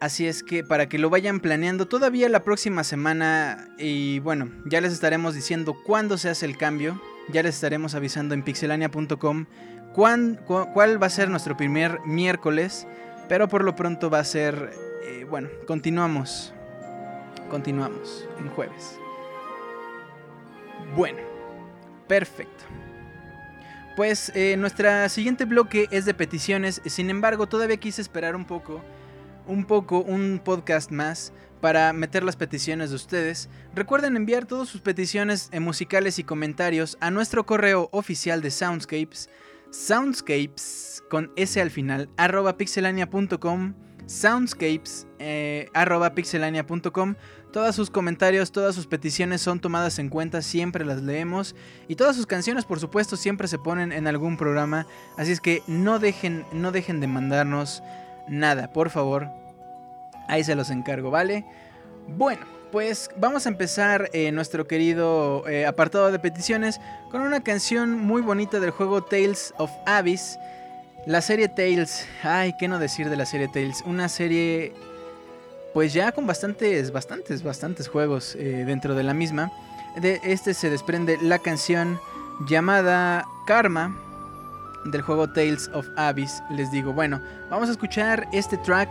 Así es que para que lo vayan planeando todavía la próxima semana y bueno, ya les estaremos diciendo cuándo se hace el cambio, ya les estaremos avisando en pixelania.com cuál va a ser nuestro primer miércoles, pero por lo pronto va a ser, eh, bueno, continuamos, continuamos en jueves. Bueno, perfecto. Pues eh, nuestra siguiente bloque es de peticiones, sin embargo todavía quise esperar un poco, un poco, un podcast más para meter las peticiones de ustedes. Recuerden enviar todas sus peticiones eh, musicales y comentarios a nuestro correo oficial de Soundscapes, soundscapes con S al final, arroba pixelania.com. soundscapes eh, arroba pixelania.com. Todos sus comentarios, todas sus peticiones son tomadas en cuenta, siempre las leemos. Y todas sus canciones, por supuesto, siempre se ponen en algún programa. Así es que no dejen, no dejen de mandarnos nada, por favor. Ahí se los encargo, ¿vale? Bueno, pues vamos a empezar eh, nuestro querido eh, apartado de peticiones con una canción muy bonita del juego Tales of Abyss. La serie Tales, ay, qué no decir de la serie Tales, una serie pues ya con bastantes, bastantes, bastantes juegos eh, dentro de la misma. De este se desprende la canción llamada Karma del juego Tales of Abyss. Les digo, bueno, vamos a escuchar este track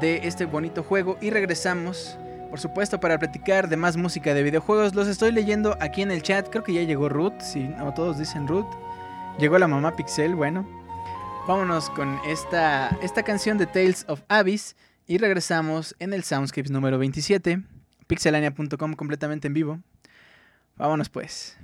de este bonito juego y regresamos, por supuesto, para platicar de más música de videojuegos. Los estoy leyendo aquí en el chat, creo que ya llegó Ruth, si no todos dicen Ruth. Llegó la mamá Pixel, bueno. Vámonos con esta, esta canción de Tales of Abyss y regresamos en el Soundscapes número 27, pixelania.com completamente en vivo. Vámonos pues.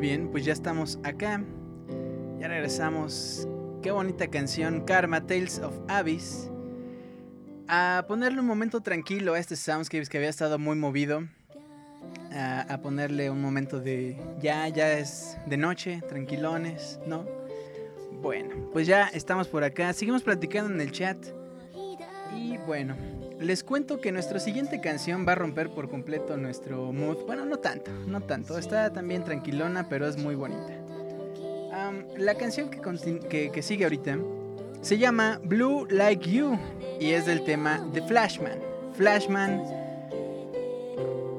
Bien, pues ya estamos acá. Ya regresamos. Qué bonita canción, Karma Tales of Abyss. A ponerle un momento tranquilo a este Soundscapes que había estado muy movido. A, a ponerle un momento de. Ya, ya es de noche, tranquilones, ¿no? Bueno, pues ya estamos por acá. Seguimos platicando en el chat. Y bueno, les cuento que nuestra siguiente canción va a romper por completo nuestro mood. Bueno, no tanto, no tanto. Está también tranquilona, pero es muy bonita. La canción que, sigue ahorita se llama Blue Like You y es del tema de Flashman. Flashman,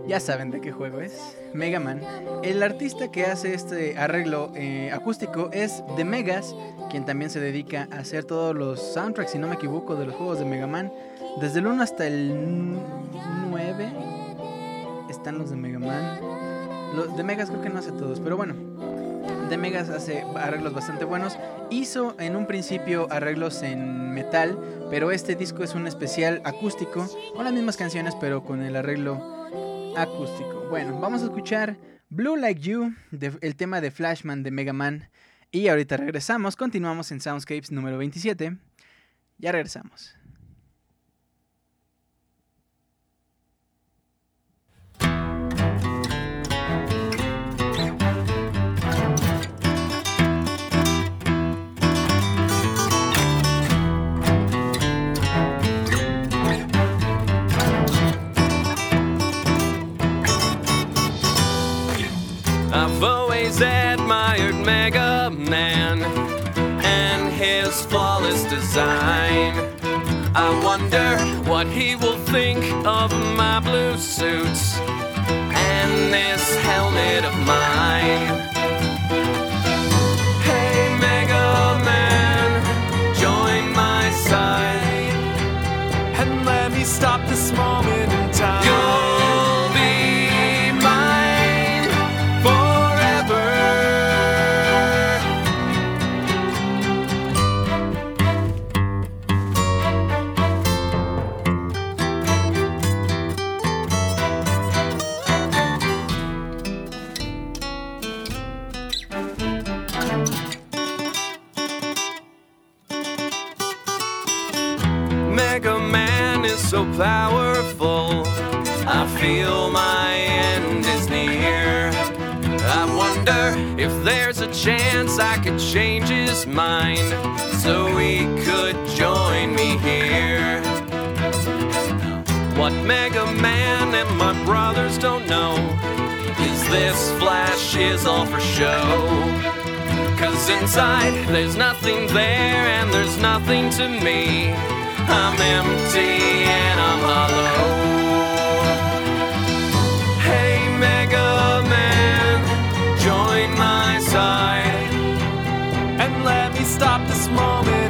ya saben de qué juego es, Mega Man. El artista que hace este arreglo eh, acústico es The Megas, quien también se dedica a hacer todos los soundtracks, si no me equivoco, de los juegos de Mega Man. Desde el 1 hasta el 9 están los de Mega Man. Los de Megas creo que no hace todos, pero bueno. De Megas hace arreglos bastante buenos. Hizo en un principio arreglos en metal, pero este disco es un especial acústico, con las mismas canciones, pero con el arreglo acústico. Bueno, vamos a escuchar Blue Like You, el tema de Flashman de Mega Man. Y ahorita regresamos, continuamos en Soundscapes número 27. Ya regresamos. Design. I wonder what he will think of my blue suits and this helmet of mine. Chance I could change his mind so he could join me here. What Mega Man and my brothers don't know is this flash is all for show. Cause inside there's nothing there and there's nothing to me. I'm empty and I'm hollow. Stop this moment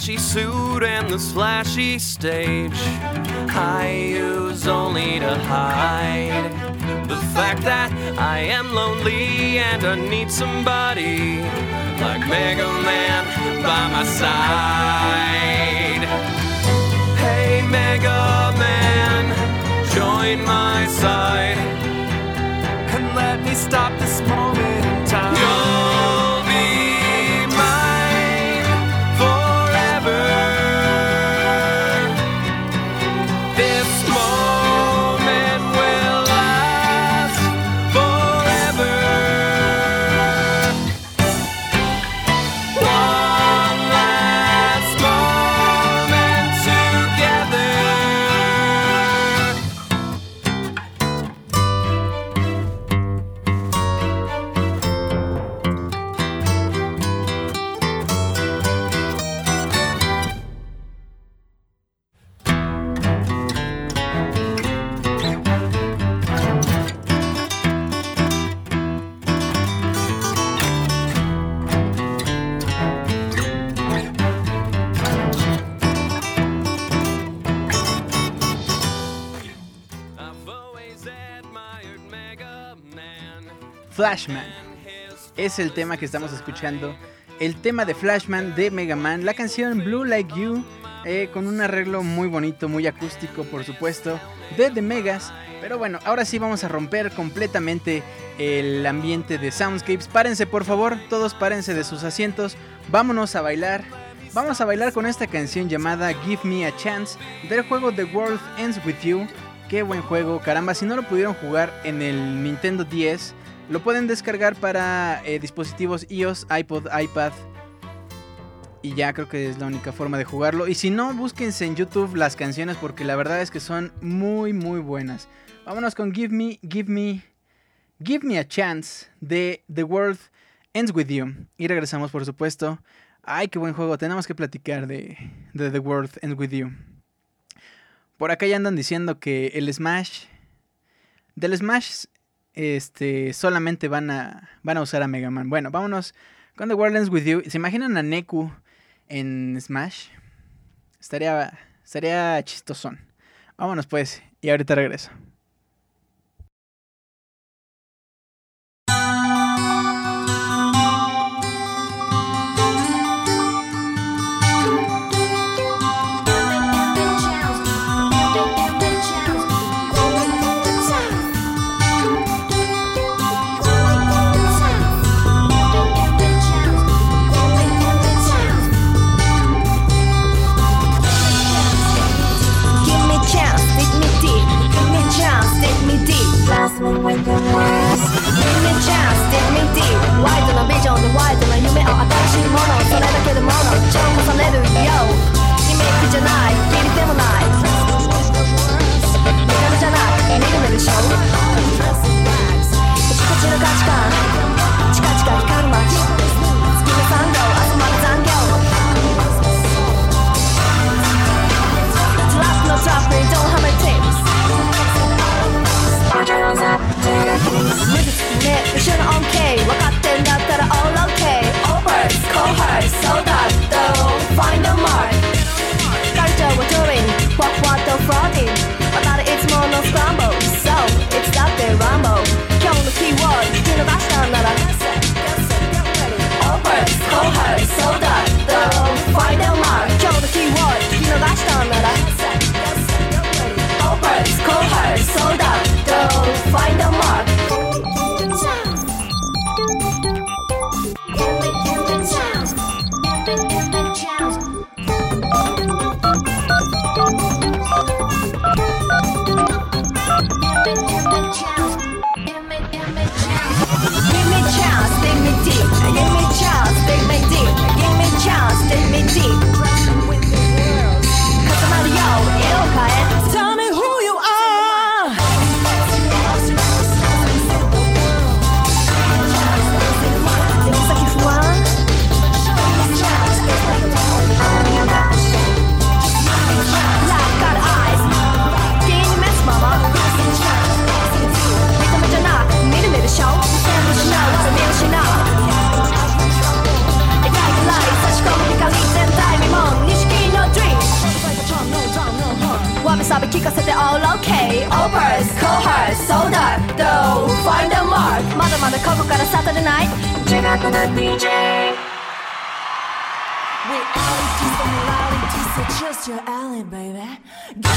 flashy suit and this flashy stage I use only to hide the fact that I am lonely and I need somebody like Mega Man by my side. Hey, Mega Man, join my side and let me stop this moment Flashman. Es el tema que estamos escuchando. El tema de Flashman de Mega Man. La canción Blue Like You. eh, con un arreglo muy bonito, muy acústico, por supuesto. De The Megas. Pero bueno, ahora sí vamos a romper completamente el ambiente de Soundscapes. Párense, por favor. Todos párense de sus asientos. Vámonos a bailar. Vamos a bailar con esta canción llamada Give Me a Chance del juego The World Ends With You. Qué buen juego, caramba, si no lo pudieron jugar en el Nintendo 10, lo pueden descargar para eh, dispositivos iOS, iPod, iPad. Y ya creo que es la única forma de jugarlo. Y si no, búsquense en YouTube las canciones porque la verdad es que son muy, muy buenas. Vámonos con Give Me, Give Me, Give Me a Chance de The World Ends With You. Y regresamos, por supuesto. Ay, qué buen juego. Tenemos que platicar de, de The World Ends With You. Por acá ya andan diciendo que el Smash. Del Smash. Este. Solamente van a. Van a usar a Mega Man. Bueno, vámonos con The World With You. ¿Se imaginan a Neku en Smash? Estaría. Estaría chistosón. Vámonos pues. Y ahorita regreso. けでもの超重ねるよ。ギミックじゃない、ギリでもない。メガネじゃない、見る目でしょ。カチカチの価値観。チカチカ光る街。月の産業、集まる残業。Trap no trap, we don't have a tips. 水つきね、後ろの恩恵分かってんだったら all okay Overs, hard so find the mark. We're doing what what the frogging. About it's more no scramble, so it's not the ramble. The keyword, you know that's so find mark. The keyword, you know that's so find a mark. Chance, dig me deep. ト違くな DJ Realities and moralities are just your alley, baby. Give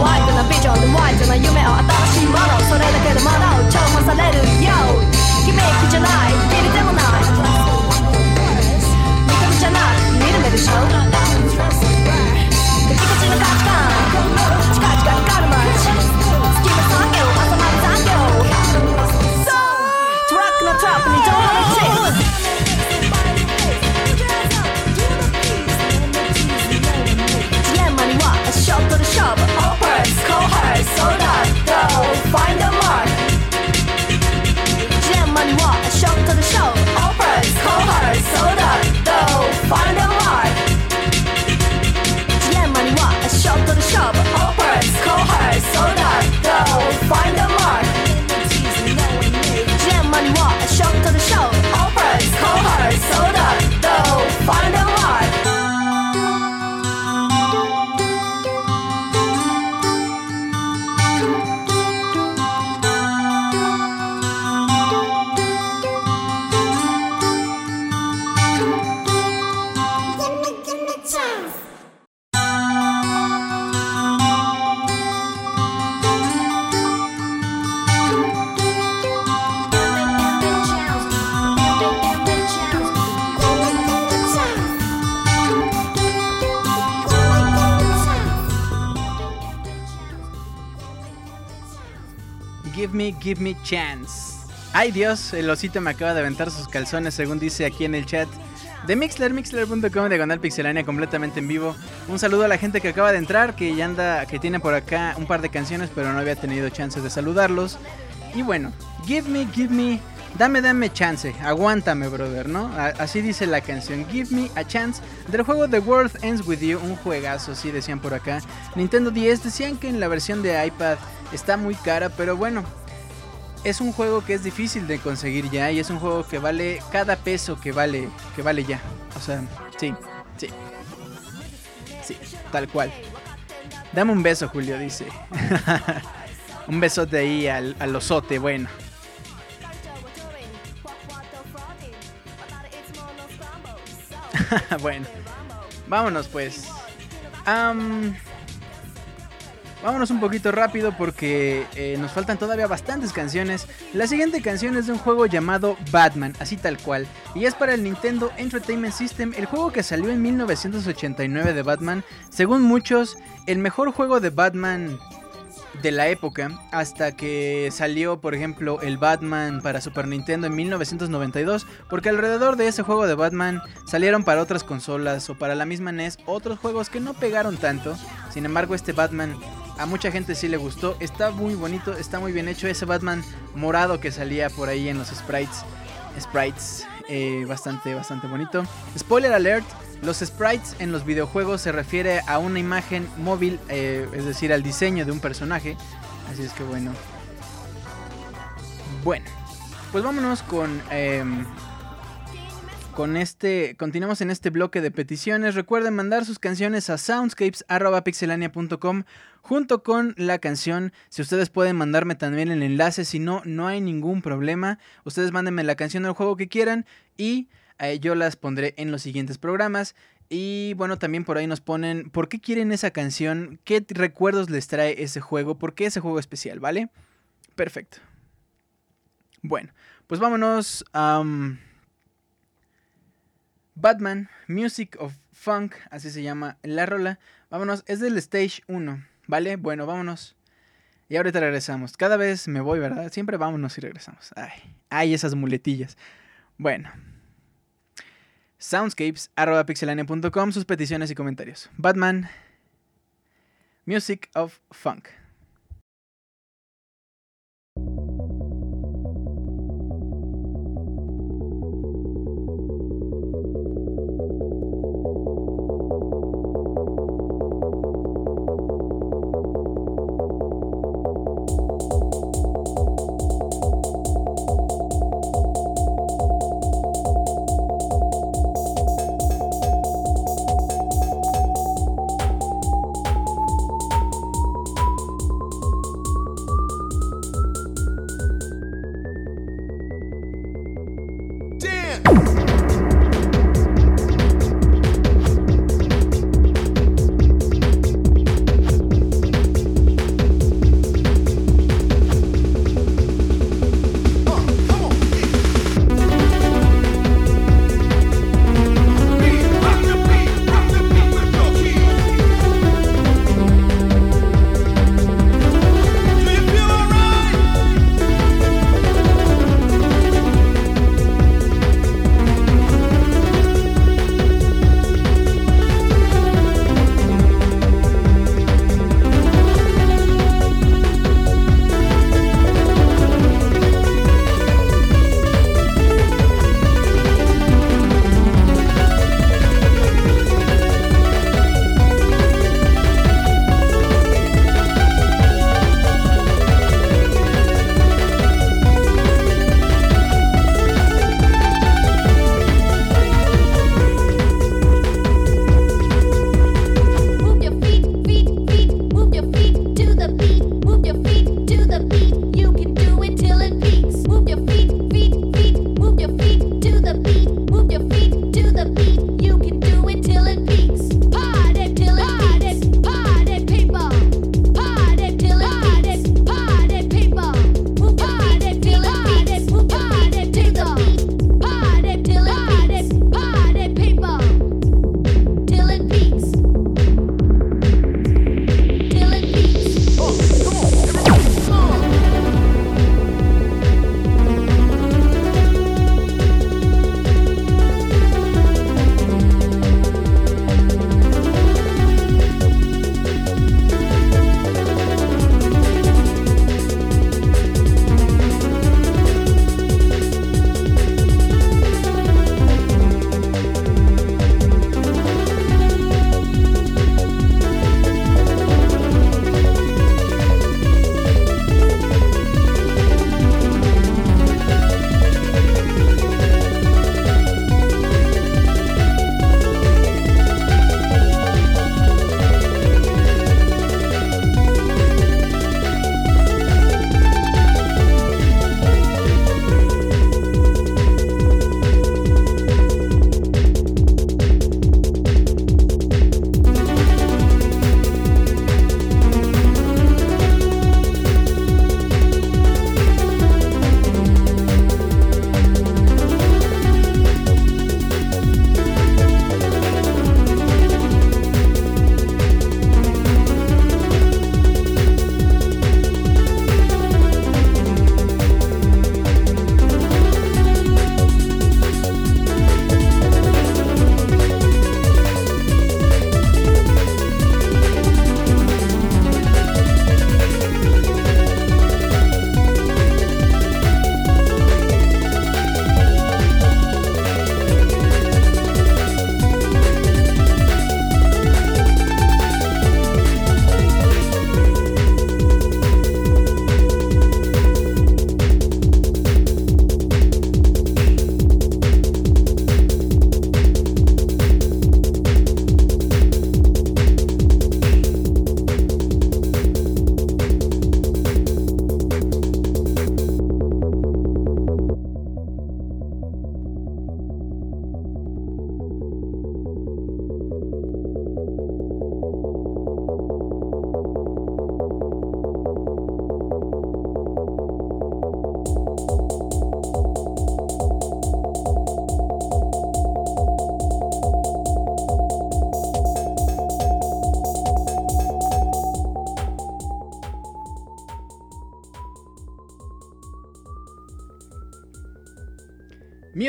ワイドなビジョンでワイドな夢を新しいものそれだけでもの重宝されるよギミックじゃないギリでもない見た目じゃない見る目でしょカチカチの価値観 find the mark. Gentlemen walk, a shot to the show. Offers, cohorts, sold out, though, find the mark. Gentlemen walk, a shot to the show. Offers, cohorts, sold out, though, find the mark. Gentlemen walk, a shot to the show. Offers, cohorts, sold out, though, find the mark. Give Me Chance. Ay Dios, el osito me acaba de aventar sus calzones según dice aquí en el chat. De Mixler, mixler.com, diagonal pixelania, completamente en vivo. Un saludo a la gente que acaba de entrar, que ya anda, que tiene por acá un par de canciones, pero no había tenido chances de saludarlos. Y bueno, Give Me, Give Me, dame, dame chance, aguántame, brother, ¿no? así dice la canción, Give Me a Chance, del juego The World Ends With You, un juegazo, así decían por acá. Nintendo 10 decían que en la versión de iPad está muy cara, pero bueno, es un juego que es difícil de conseguir ya y es un juego que vale cada peso que vale que vale ya. O sea, sí, sí. Sí, tal cual. Dame un beso, Julio, dice. un besote ahí al, al osote, bueno. bueno, vámonos pues. Vámonos un poquito rápido porque eh, nos faltan todavía bastantes canciones. La siguiente canción es de un juego llamado Batman, así tal cual, y es para el Nintendo Entertainment System, el juego que salió en 1989 de Batman, según muchos, el mejor juego de Batman de la época hasta que salió, por ejemplo, el Batman para Super Nintendo en 1992, porque alrededor de ese juego de Batman salieron para otras consolas o para la misma NES otros juegos que no pegaron tanto. Sin embargo, este Batman a mucha gente sí le gustó, está muy bonito, está muy bien hecho ese Batman morado que salía por ahí en los sprites, sprites eh, bastante bastante bonito. Spoiler alert, los sprites en los videojuegos se refiere a una imagen móvil, eh, es decir, al diseño de un personaje. Así es que bueno. Bueno, pues vámonos con... Em, con este, continuamos en este bloque de peticiones. Recuerden mandar sus canciones a soundscapes.pixelania.com junto con la canción. Si ustedes pueden mandarme también el enlace, si no, no hay ningún problema. Ustedes mándenme la canción del juego que quieran y eh, yo las pondré en los siguientes programas. Y bueno, también por ahí nos ponen por qué quieren esa canción, qué recuerdos les trae ese juego, por qué ese juego especial, ¿vale? Perfecto. Bueno, pues vámonos. Batman, Music of Funk, así se llama la rola. Vámonos, es del Stage 1, ¿vale? Bueno, vámonos. Y ahorita regresamos. Cada vez me voy, ¿verdad? Siempre vámonos y regresamos. Ay, ay esas muletillas. Bueno, soundscapes.pixelania.com, sus peticiones y comentarios. Batman, Music of Funk.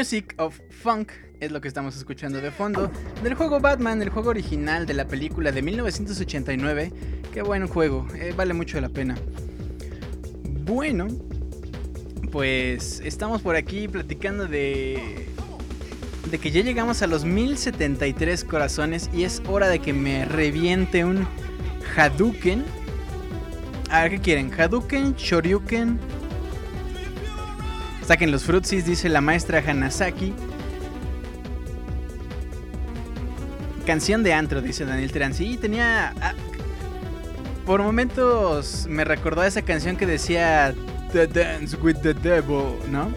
Music of Funk es lo que estamos escuchando de fondo del juego Batman, el juego original de la película de 1989. Qué buen juego, eh, vale mucho la pena. Bueno, pues estamos por aquí platicando de de que ya llegamos a los 1073 corazones y es hora de que me reviente un Hadouken. A ver qué quieren, Hadouken, Shoryuken. Saquen los frutsis, dice la maestra Hanasaki. Canción de antro, dice Daniel Terán. Sí, tenía. ah, por momentos me recordó a esa canción que decía The Dance with the Devil, ¿no?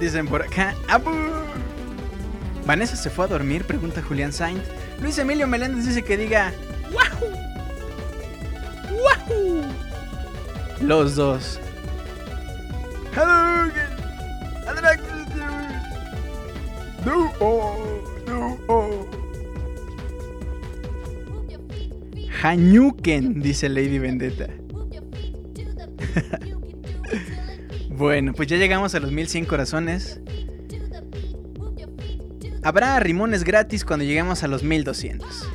Dicen por acá. Vanessa se fue a dormir, pregunta Julián Sainz. Luis Emilio Meléndez dice que diga. Do oh. Hanyuken, dice Lady Vendetta. Bueno, pues ya llegamos a los 1100 corazones. Habrá rimones gratis cuando lleguemos a los 1200.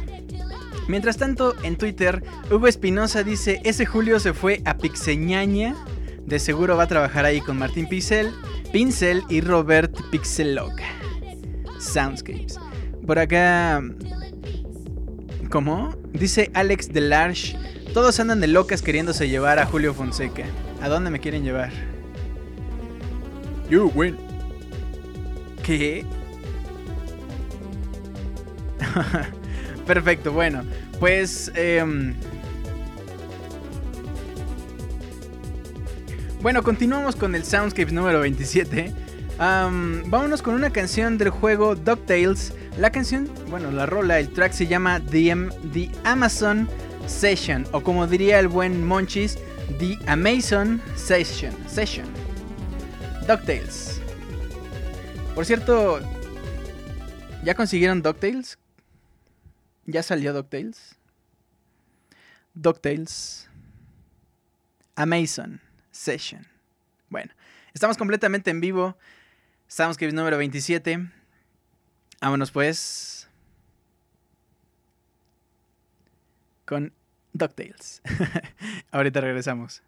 Mientras tanto, en Twitter, Hugo Espinosa dice: Ese Julio se fue a Pixeñaña. De seguro va a trabajar ahí con Martín Pincel, Pincel y Robert Pixelock. Soundscapes. Por acá. ¿Cómo? Dice Alex Delarge. Todos andan de locas queriéndose llevar a Julio Fonseca. ¿A dónde me quieren llevar? You win. ¿Qué? Perfecto, bueno. Pues... em, Bueno, continuamos con el Soundscapes número 27. Am, vámonos con una canción del juego DuckTales. La canción, bueno, la rola, el track se llama The, The Amazon Session. O como diría el buen Monchis, The Amazon Session. Session. DuckTales. Por cierto, ¿ya consiguieron DuckTales? ¿Ya salió DuckTales? DuckTales. Amazon Session. Bueno, estamos completamente en vivo. Soundscapes número 27. Vámonos pues. Con DuckTales. Ahorita regresamos.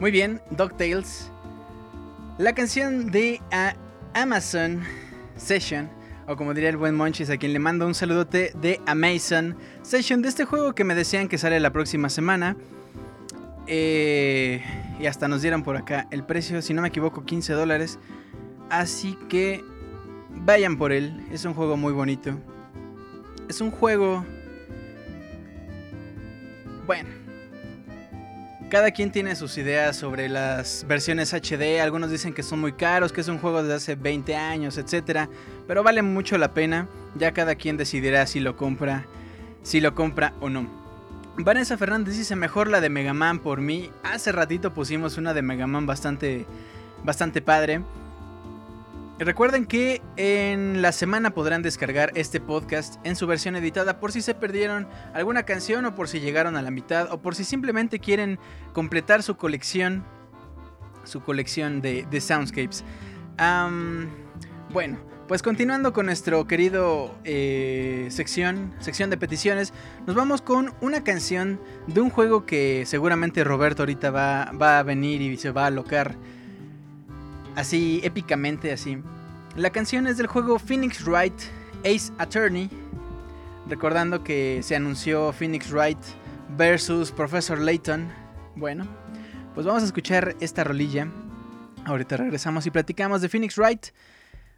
Muy bien, DuckTales. La canción de ah, Amazon Session, o como diría el buen Monchis, a quien le mando un saludote de Amazon Session, de este juego que me decían que sale la próxima semana. Eh, y hasta nos dieron por acá el precio, si no me equivoco, 15 dólares. Así que vayan por él, es un juego muy bonito. Es un juego... Bueno. Cada quien tiene sus ideas sobre las versiones HD. Algunos dicen que son muy caros, que es un juego de hace 20 años, etc. Pero vale mucho la pena. Ya cada quien decidirá si lo compra, si lo compra o no. Vanessa Fernández dice mejor la de Mega Man por mí. Hace ratito pusimos una de Mega Man bastante, bastante padre. Recuerden que en la semana podrán descargar este podcast en su versión editada por si se perdieron alguna canción o por si llegaron a la mitad o por si simplemente quieren completar su colección, su colección de, soundscapes. Bueno, pues continuando con nuestro querido eh, sección, sección de peticiones, nos vamos con una canción de un juego que seguramente Roberto ahorita va, va a venir y se va a alocar así épicamente así. La canción es del juego Phoenix Wright Ace Attorney, recordando que se anunció Phoenix Wright versus Professor Layton. Bueno, pues vamos a escuchar esta rolilla. Ahorita regresamos y platicamos de Phoenix Wright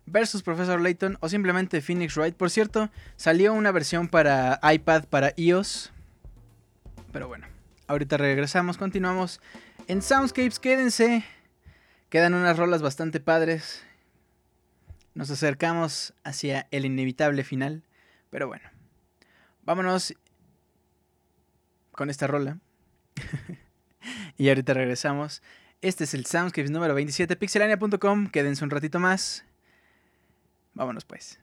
versus Professor Layton o simplemente Phoenix Wright. Por cierto, salió una versión para iPad, para iOS. Pero bueno, ahorita regresamos, continuamos en Soundscapes, quédense. Quedan unas rolas bastante padres. Nos acercamos hacia el inevitable final. Pero bueno, vámonos con esta rola. y ahorita regresamos. Este es el Soundscapes número 27, pixelania.com. Quédense un ratito más. Vámonos pues.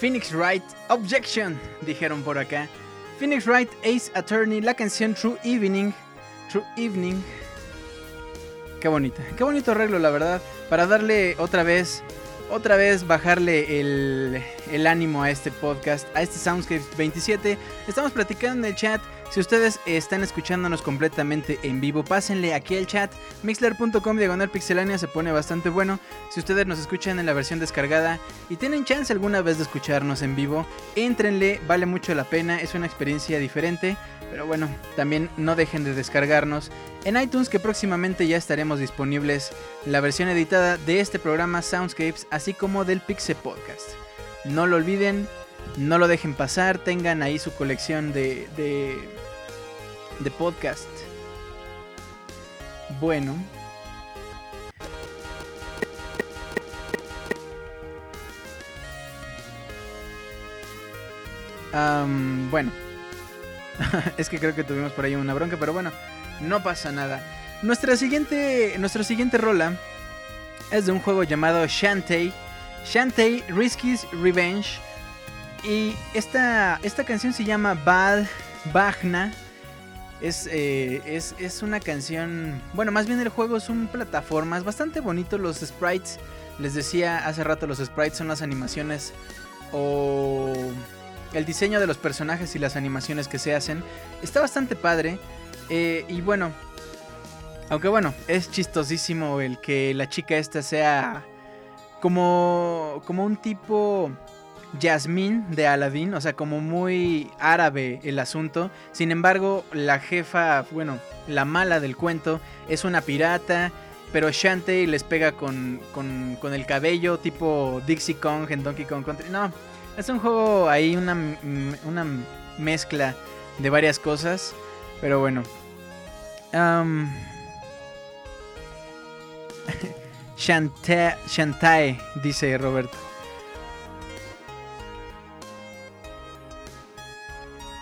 Phoenix Wright, Objection, dijeron por acá. Phoenix Wright, Ace Attorney, la canción True Evening. True Evening. Qué bonita, qué bonito arreglo, la verdad. Para darle otra vez, otra vez bajarle el, ánimo a este podcast, a este Soundscapes 27. Estamos platicando en el chat. Si ustedes están escuchándonos completamente en vivo, pásenle aquí al chat. Mixler.com diagonal pixelánea se pone bastante bueno. Si ustedes nos escuchan en la versión descargada y tienen chance alguna vez de escucharnos en vivo, éntrenle, vale mucho la pena, es una experiencia diferente. Pero bueno, también no dejen de descargarnos en iTunes que próximamente ya estaremos disponibles la versión editada de este programa Soundscapes, así como del Pixel Podcast. No lo olviden, no lo dejen pasar, tengan ahí su colección de, de podcast. Bueno. Bueno. es que creo que tuvimos por ahí una bronca, pero bueno, no pasa nada. Nuestra siguiente, nuestra siguiente rola es de un juego llamado Shantae. Shantae Risky's Revenge. Y esta, esta canción se llama Bad Bagna. Es, eh, es, es una canción. Bueno, más bien el juego es un plataforma. Es bastante bonito los sprites. Les decía hace rato, los sprites son las animaciones o el diseño de los personajes y las animaciones que se hacen. Está bastante padre. eh, y bueno, aunque bueno, es chistosísimo el que la chica esta sea como, como un tipo Yasmín de Aladdin, o sea, como muy árabe el asunto. Sin embargo, la jefa, bueno, la mala del cuento es una pirata, pero Shantae les pega con, con, con el cabello tipo Dixie Kong en Donkey Kong Country. No, es un juego ahí, una, una mezcla de varias cosas, pero bueno. Shantae, dice Roberto.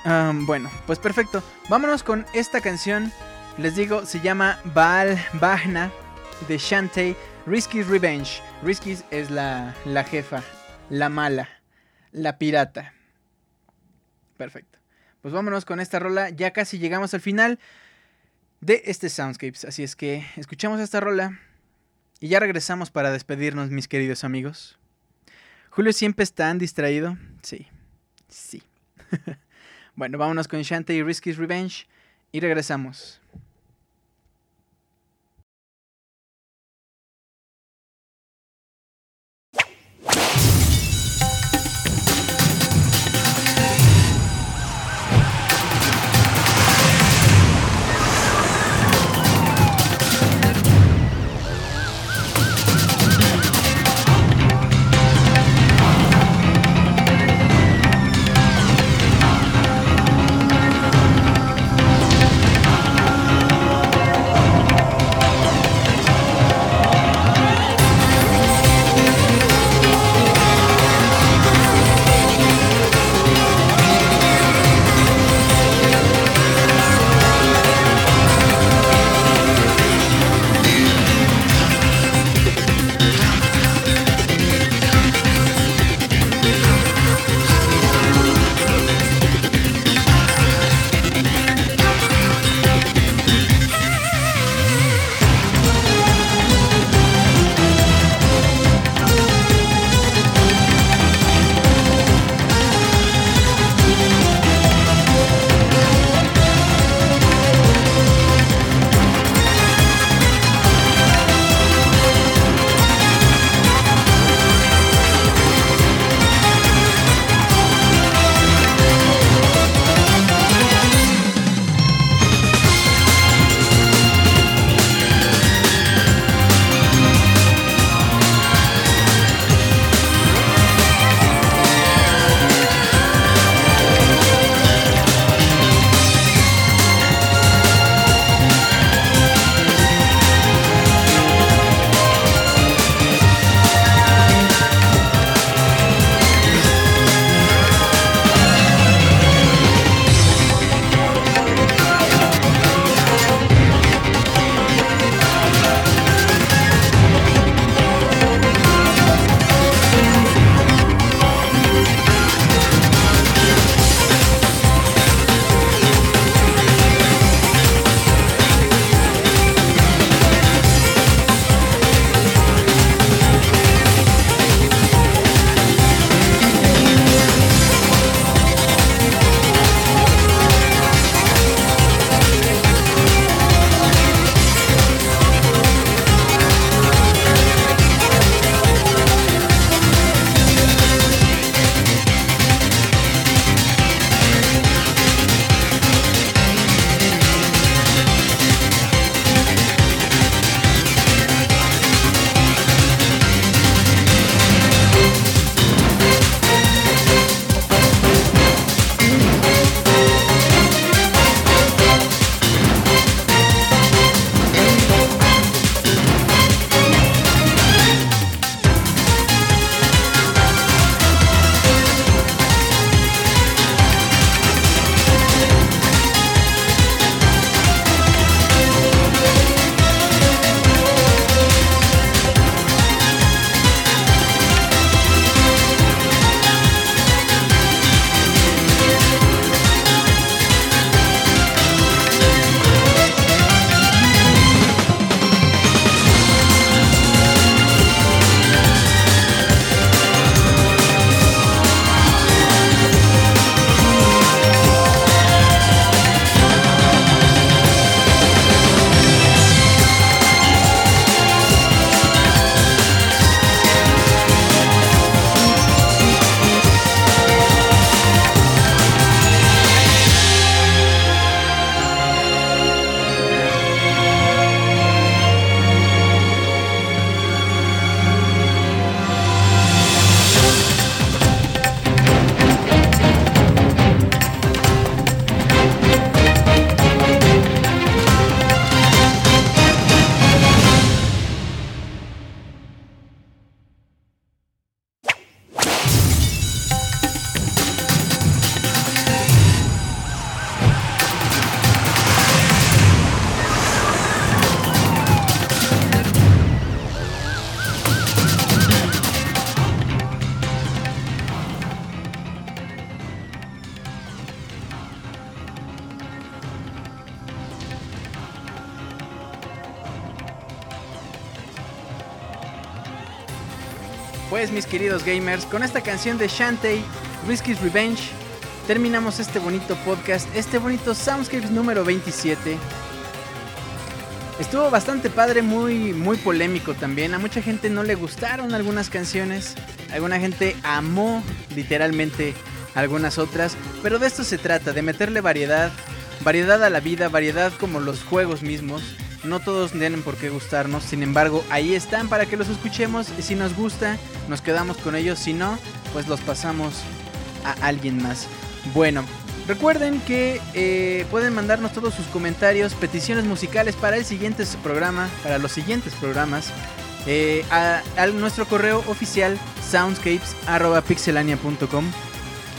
Am, bueno, pues perfecto. Vámonos con esta canción. Les digo, se llama Baal Bahna de Shantae Risky's Revenge. Risky's es la, la jefa, la mala, la pirata. Perfecto. Pues vámonos con esta rola. Ya casi llegamos al final de este Soundscapes. Así es que escuchamos esta rola y ya regresamos para despedirnos, mis queridos amigos. Julio siempre es tan distraído. Sí, sí. bueno, vámonos con Shantae y Risky's Revenge y regresamos. Gamers, con esta canción de Shantae, Risky's Revenge, terminamos este bonito podcast, este bonito Soundscapes número 27. Estuvo bastante padre, muy, muy polémico también. A mucha gente no le gustaron algunas canciones. Alguna gente amó literalmente algunas otras. Pero de esto se trata, de meterle variedad. Variedad a la vida, variedad como los juegos mismos. No todos tienen por qué gustarnos. Sin embargo, ahí están para que los escuchemos. Y si nos gusta, nos quedamos con ellos. Si no, pues los pasamos a alguien más. Bueno, Recuerden que eh, pueden mandarnos todos sus comentarios, peticiones musicales para el siguiente programa, para los siguientes programas, eh, a, nuestro correo oficial soundscapes.pixelania.com.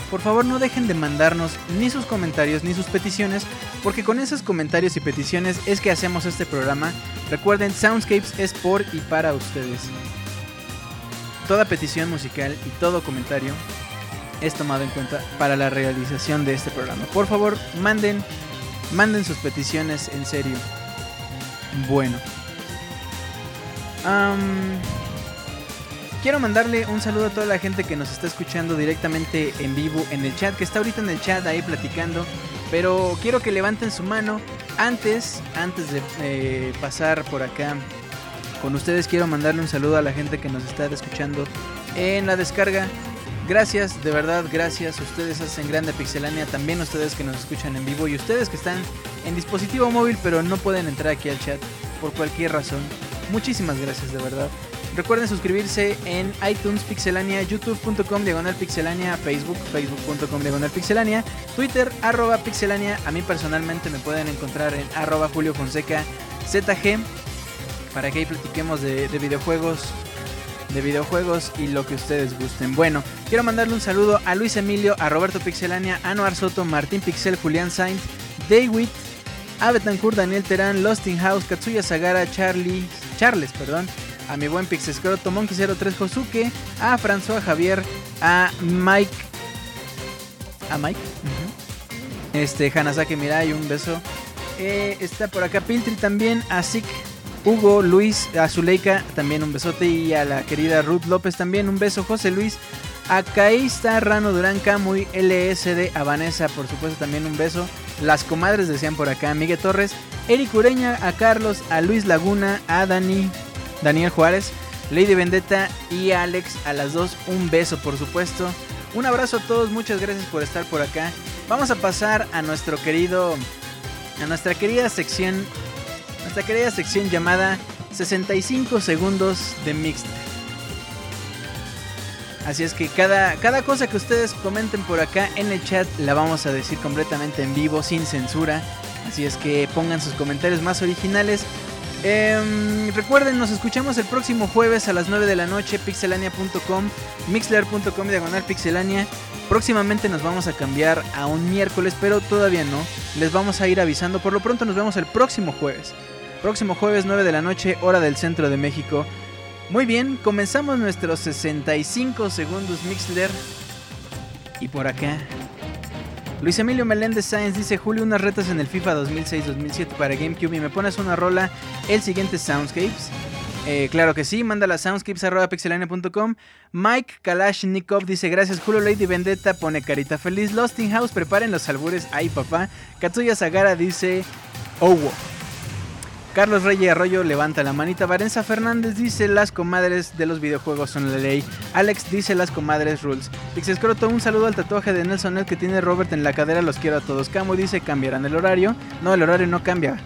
Por favor no dejen de mandarnos ni sus comentarios ni sus peticiones, porque con esos comentarios y peticiones es que hacemos este programa. Recuerden, Soundscapes es por y para ustedes. Toda petición musical y todo comentario es tomado en cuenta para la realización de este programa. Por favor, manden, manden sus peticiones en serio. Bueno. Am, quiero mandarle un saludo a toda la gente que nos está escuchando directamente en vivo en el chat, que está ahorita en el chat ahí platicando. Pero quiero que levanten su mano antes, antes de eh, pasar por acá con ustedes. Quiero mandarle un saludo a la gente que nos está escuchando en la descarga Gracias, de verdad, gracias. Ustedes hacen grande Pixelania, también ustedes que nos escuchan en vivo y ustedes que están en dispositivo móvil pero no pueden entrar aquí al chat por cualquier razón. Muchísimas gracias, de verdad. Recuerden suscribirse en iTunes Pixelania, youtube.com diagonal pixelania, Facebook, facebook.com diagonal pixelania, Twitter arroba pixelania. A mí personalmente me pueden encontrar en arroba Julio Fonseca ZG para que ahí platiquemos de, de videojuegos, de videojuegos y lo que ustedes gusten. Bueno, quiero mandarle un saludo a Luis Emilio, a Roberto Pixelania, a Noar Soto, Martín Pixel, Julián Sainz, David, a Betancourt, Daniel Terán, Lost in House, Katsuya Sagara, Charlie, Charles, perdón, a mi buen Pixescroto, Monkey03 Josuke, a François Javier, a Mike, a Mike, ujú. este, Hanasake Mirai, un beso. Eh, está por acá Piltri también, a Zik, Hugo, Luis, a Zuleika también un besote y a la querida Ruth López también un beso, José Luis, a Caísta, Rano Durán, Camuy, LSD, a Vanessa por supuesto también un beso, las comadres decían por acá, Miguel Torres, Eric Ureña, a Carlos, a Luis Laguna, a Dani, Daniel Juárez, Lady Vendetta y Alex, a las dos un beso por supuesto, un abrazo a todos, muchas gracias por estar por acá, vamos a pasar a nuestro querido, a nuestra querida sección nuestra querida sección llamada 65 segundos de Mixler. Así es que cada, cada cosa que ustedes comenten por acá en el chat la vamos a decir completamente en vivo, sin censura. Así es que pongan sus comentarios más originales. Em, recuerden, nos escuchamos el próximo jueves a las 9 de la noche, pixelania.com, mixler.com diagonal pixelania. Próximamente nos vamos a cambiar a un miércoles, pero todavía no. Les vamos a ir avisando. Por lo pronto nos vemos el próximo jueves. Próximo jueves 9 de la noche, hora del centro de México. Muy bien, comenzamos nuestros 65 segundos Mixler. Y por acá. Luis Emilio Meléndez Sáenz dice Julio unas retas en el FIFA 2006-2007 para GameCube y me pones una rola el siguiente Soundscapes. Eh, claro que sí, manda a soundscapes.pixelania.com. Mike Kalashnikov dice: Gracias, Julio Lady Vendetta. Pone carita feliz. Lost in House, preparen los albures. Ay, papá. Katsuya Sagara dice: Owo. Carlos Reyes Arroyo levanta la manita. Varenza Fernández dice: Las comadres de los videojuegos son la ley. Alex dice: Las comadres rules. Pixescroto, un saludo al tatuaje de Nelson Ned que tiene Robert en la cadera. Los quiero a todos. Camo dice: Cambiarán el horario. No, el horario no cambia.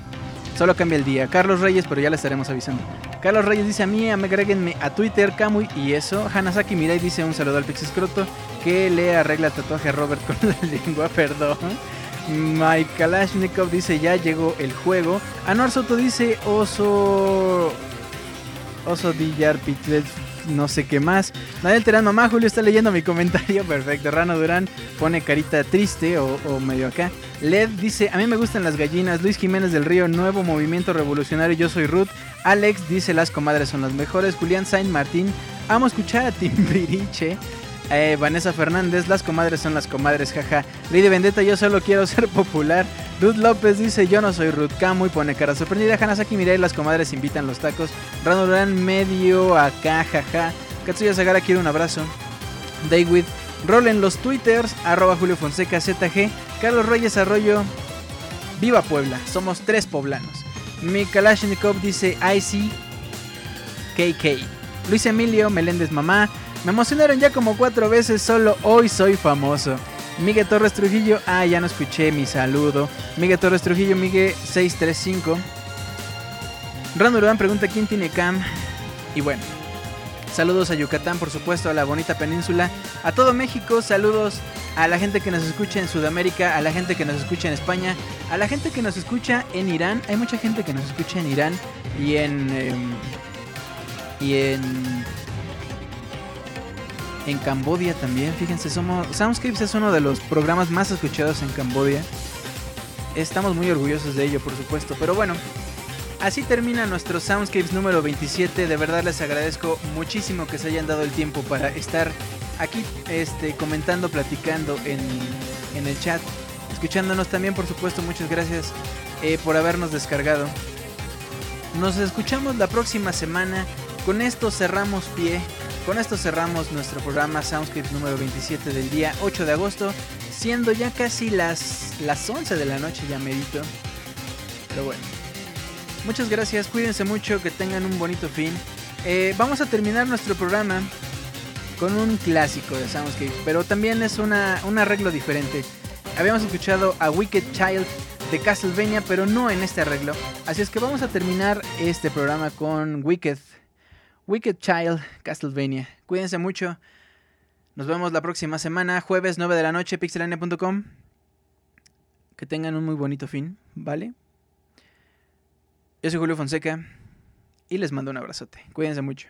Solo cambia el día. Carlos Reyes, pero ya le estaremos avisando. Carlos Reyes dice a mí, agréguenme a Twitter, Kamui y eso. Hanasaki Mirai dice un saludo al Pixescroto que le arregla el tatuaje a Robert con la lengua, perdón. Mike Kalashnikov dice ya llegó el juego. Anuar Soto dice oso... Oso Dillar Pitlet, no sé qué más. Daniel Terán, mamá Julio está leyendo mi comentario. Perfecto. Rano Durán pone carita triste o, o medio acá. Led dice, a mí me gustan las gallinas. Luis Jiménez del Río, nuevo movimiento revolucionario. Yo soy Ruth. Alex dice, las comadres son las mejores. Julián Saint Martín, amo escuchar a Timbiriche. Eh, Vanessa Fernández, las comadres son las comadres, jaja. Lady Vendetta, yo solo quiero ser popular. Ruth López dice, yo no soy Ruth Camu y pone cara sorprendida. Hanasaki Mirai, las comadres invitan los tacos. Rano Durán medio acá, jaja. Katsuya Sagara quiere un abrazo. David, Roll en los twitters, arroba Julio Fonseca ZG, Carlos Reyes Arroyo, Viva Puebla, somos tres poblanos. Mi Kalashnikov dice IC KK. Luis Emilio Meléndez Mamá, me emocionaron ya como cuatro veces, solo hoy soy famoso. Miguel Torres Trujillo, ah, ya no escuché mi saludo. Miguel Torres Trujillo, Miguel 635. Ron Urban pregunta quién tiene cam. Y bueno, saludos a Yucatán, por supuesto, a la bonita península, a todo México, saludos a la gente que nos escucha en Sudamérica, a la gente que nos escucha en España, a la gente que nos escucha en Irán. Hay mucha gente que nos escucha en Irán y en. em, y en. En Cambodia también, fíjense, somos. Soundscapes es uno de los programas más escuchados en Cambodia. Estamos muy orgullosos de ello, por supuesto. Pero bueno, así termina nuestro Soundscapes número 27. De verdad les agradezco muchísimo que se hayan dado el tiempo para estar aquí este, comentando, platicando en, en el chat. Escuchándonos también, por supuesto, muchas gracias eh, por habernos descargado. Nos escuchamos la próxima semana. Con esto cerramos pie. Con esto cerramos nuestro programa Soundscapes número 27 del día 8 de agosto. Siendo ya casi las, las 11 de la noche, ya medito. Pero bueno. Muchas gracias, cuídense mucho, que tengan un bonito fin. Eh, vamos a terminar nuestro programa con un clásico de Soundscape, pero también es una, un arreglo diferente. Habíamos escuchado a Wicked Child de Castlevania, pero no en este arreglo. Así es que vamos a terminar este programa con Wicked, Wicked Child Castlevania. Cuídense mucho. Nos vemos la próxima semana, jueves 9 de la noche, pixelania.com. Que tengan un muy bonito fin, ¿vale? Yo soy Julio Fonseca y les mando un abrazote. Cuídense mucho.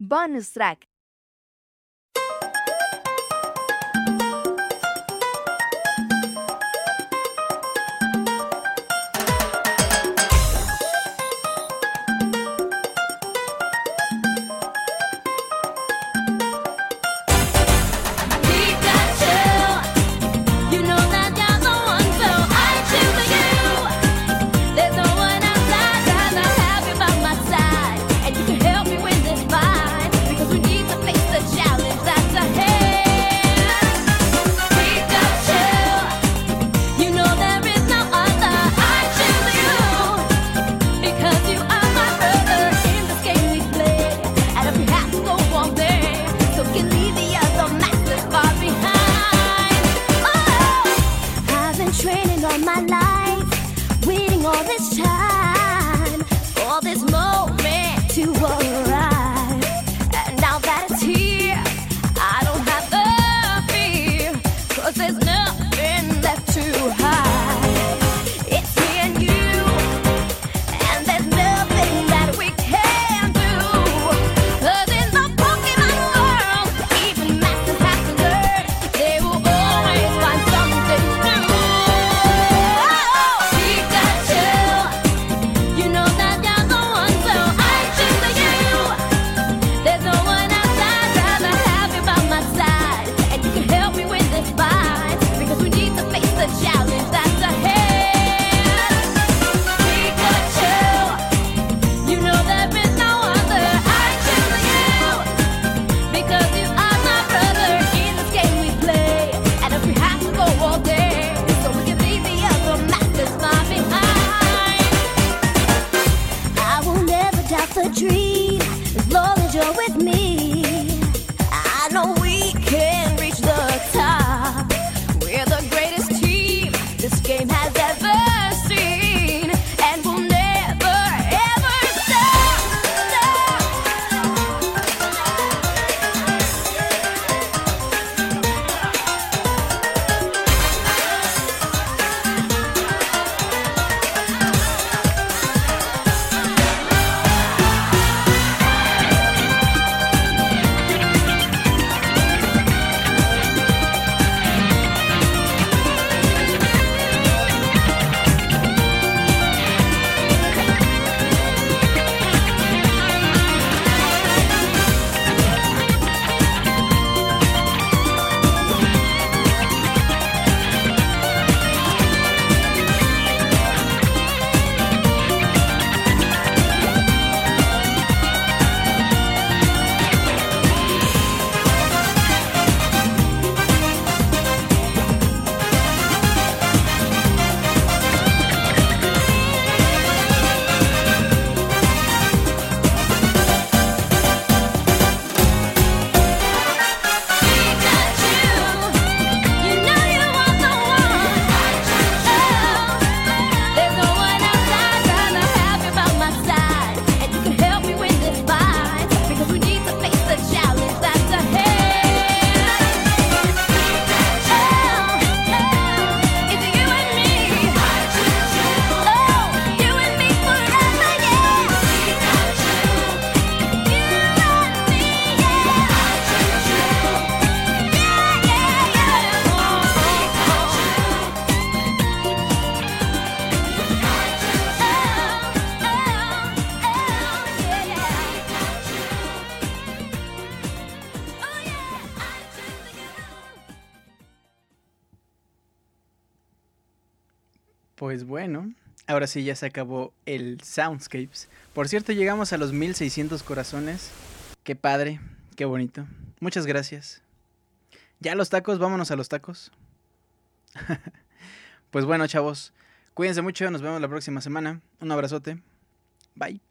bonus track. ahora sí ya se acabó el Soundscapes. Por cierto, llegamos a los 1600 corazones. Qué padre, qué bonito. Muchas gracias. Ya los tacos, vámonos a los tacos. pues bueno, chavos, cuídense mucho, nos vemos la próxima semana. Un abrazote. Bye.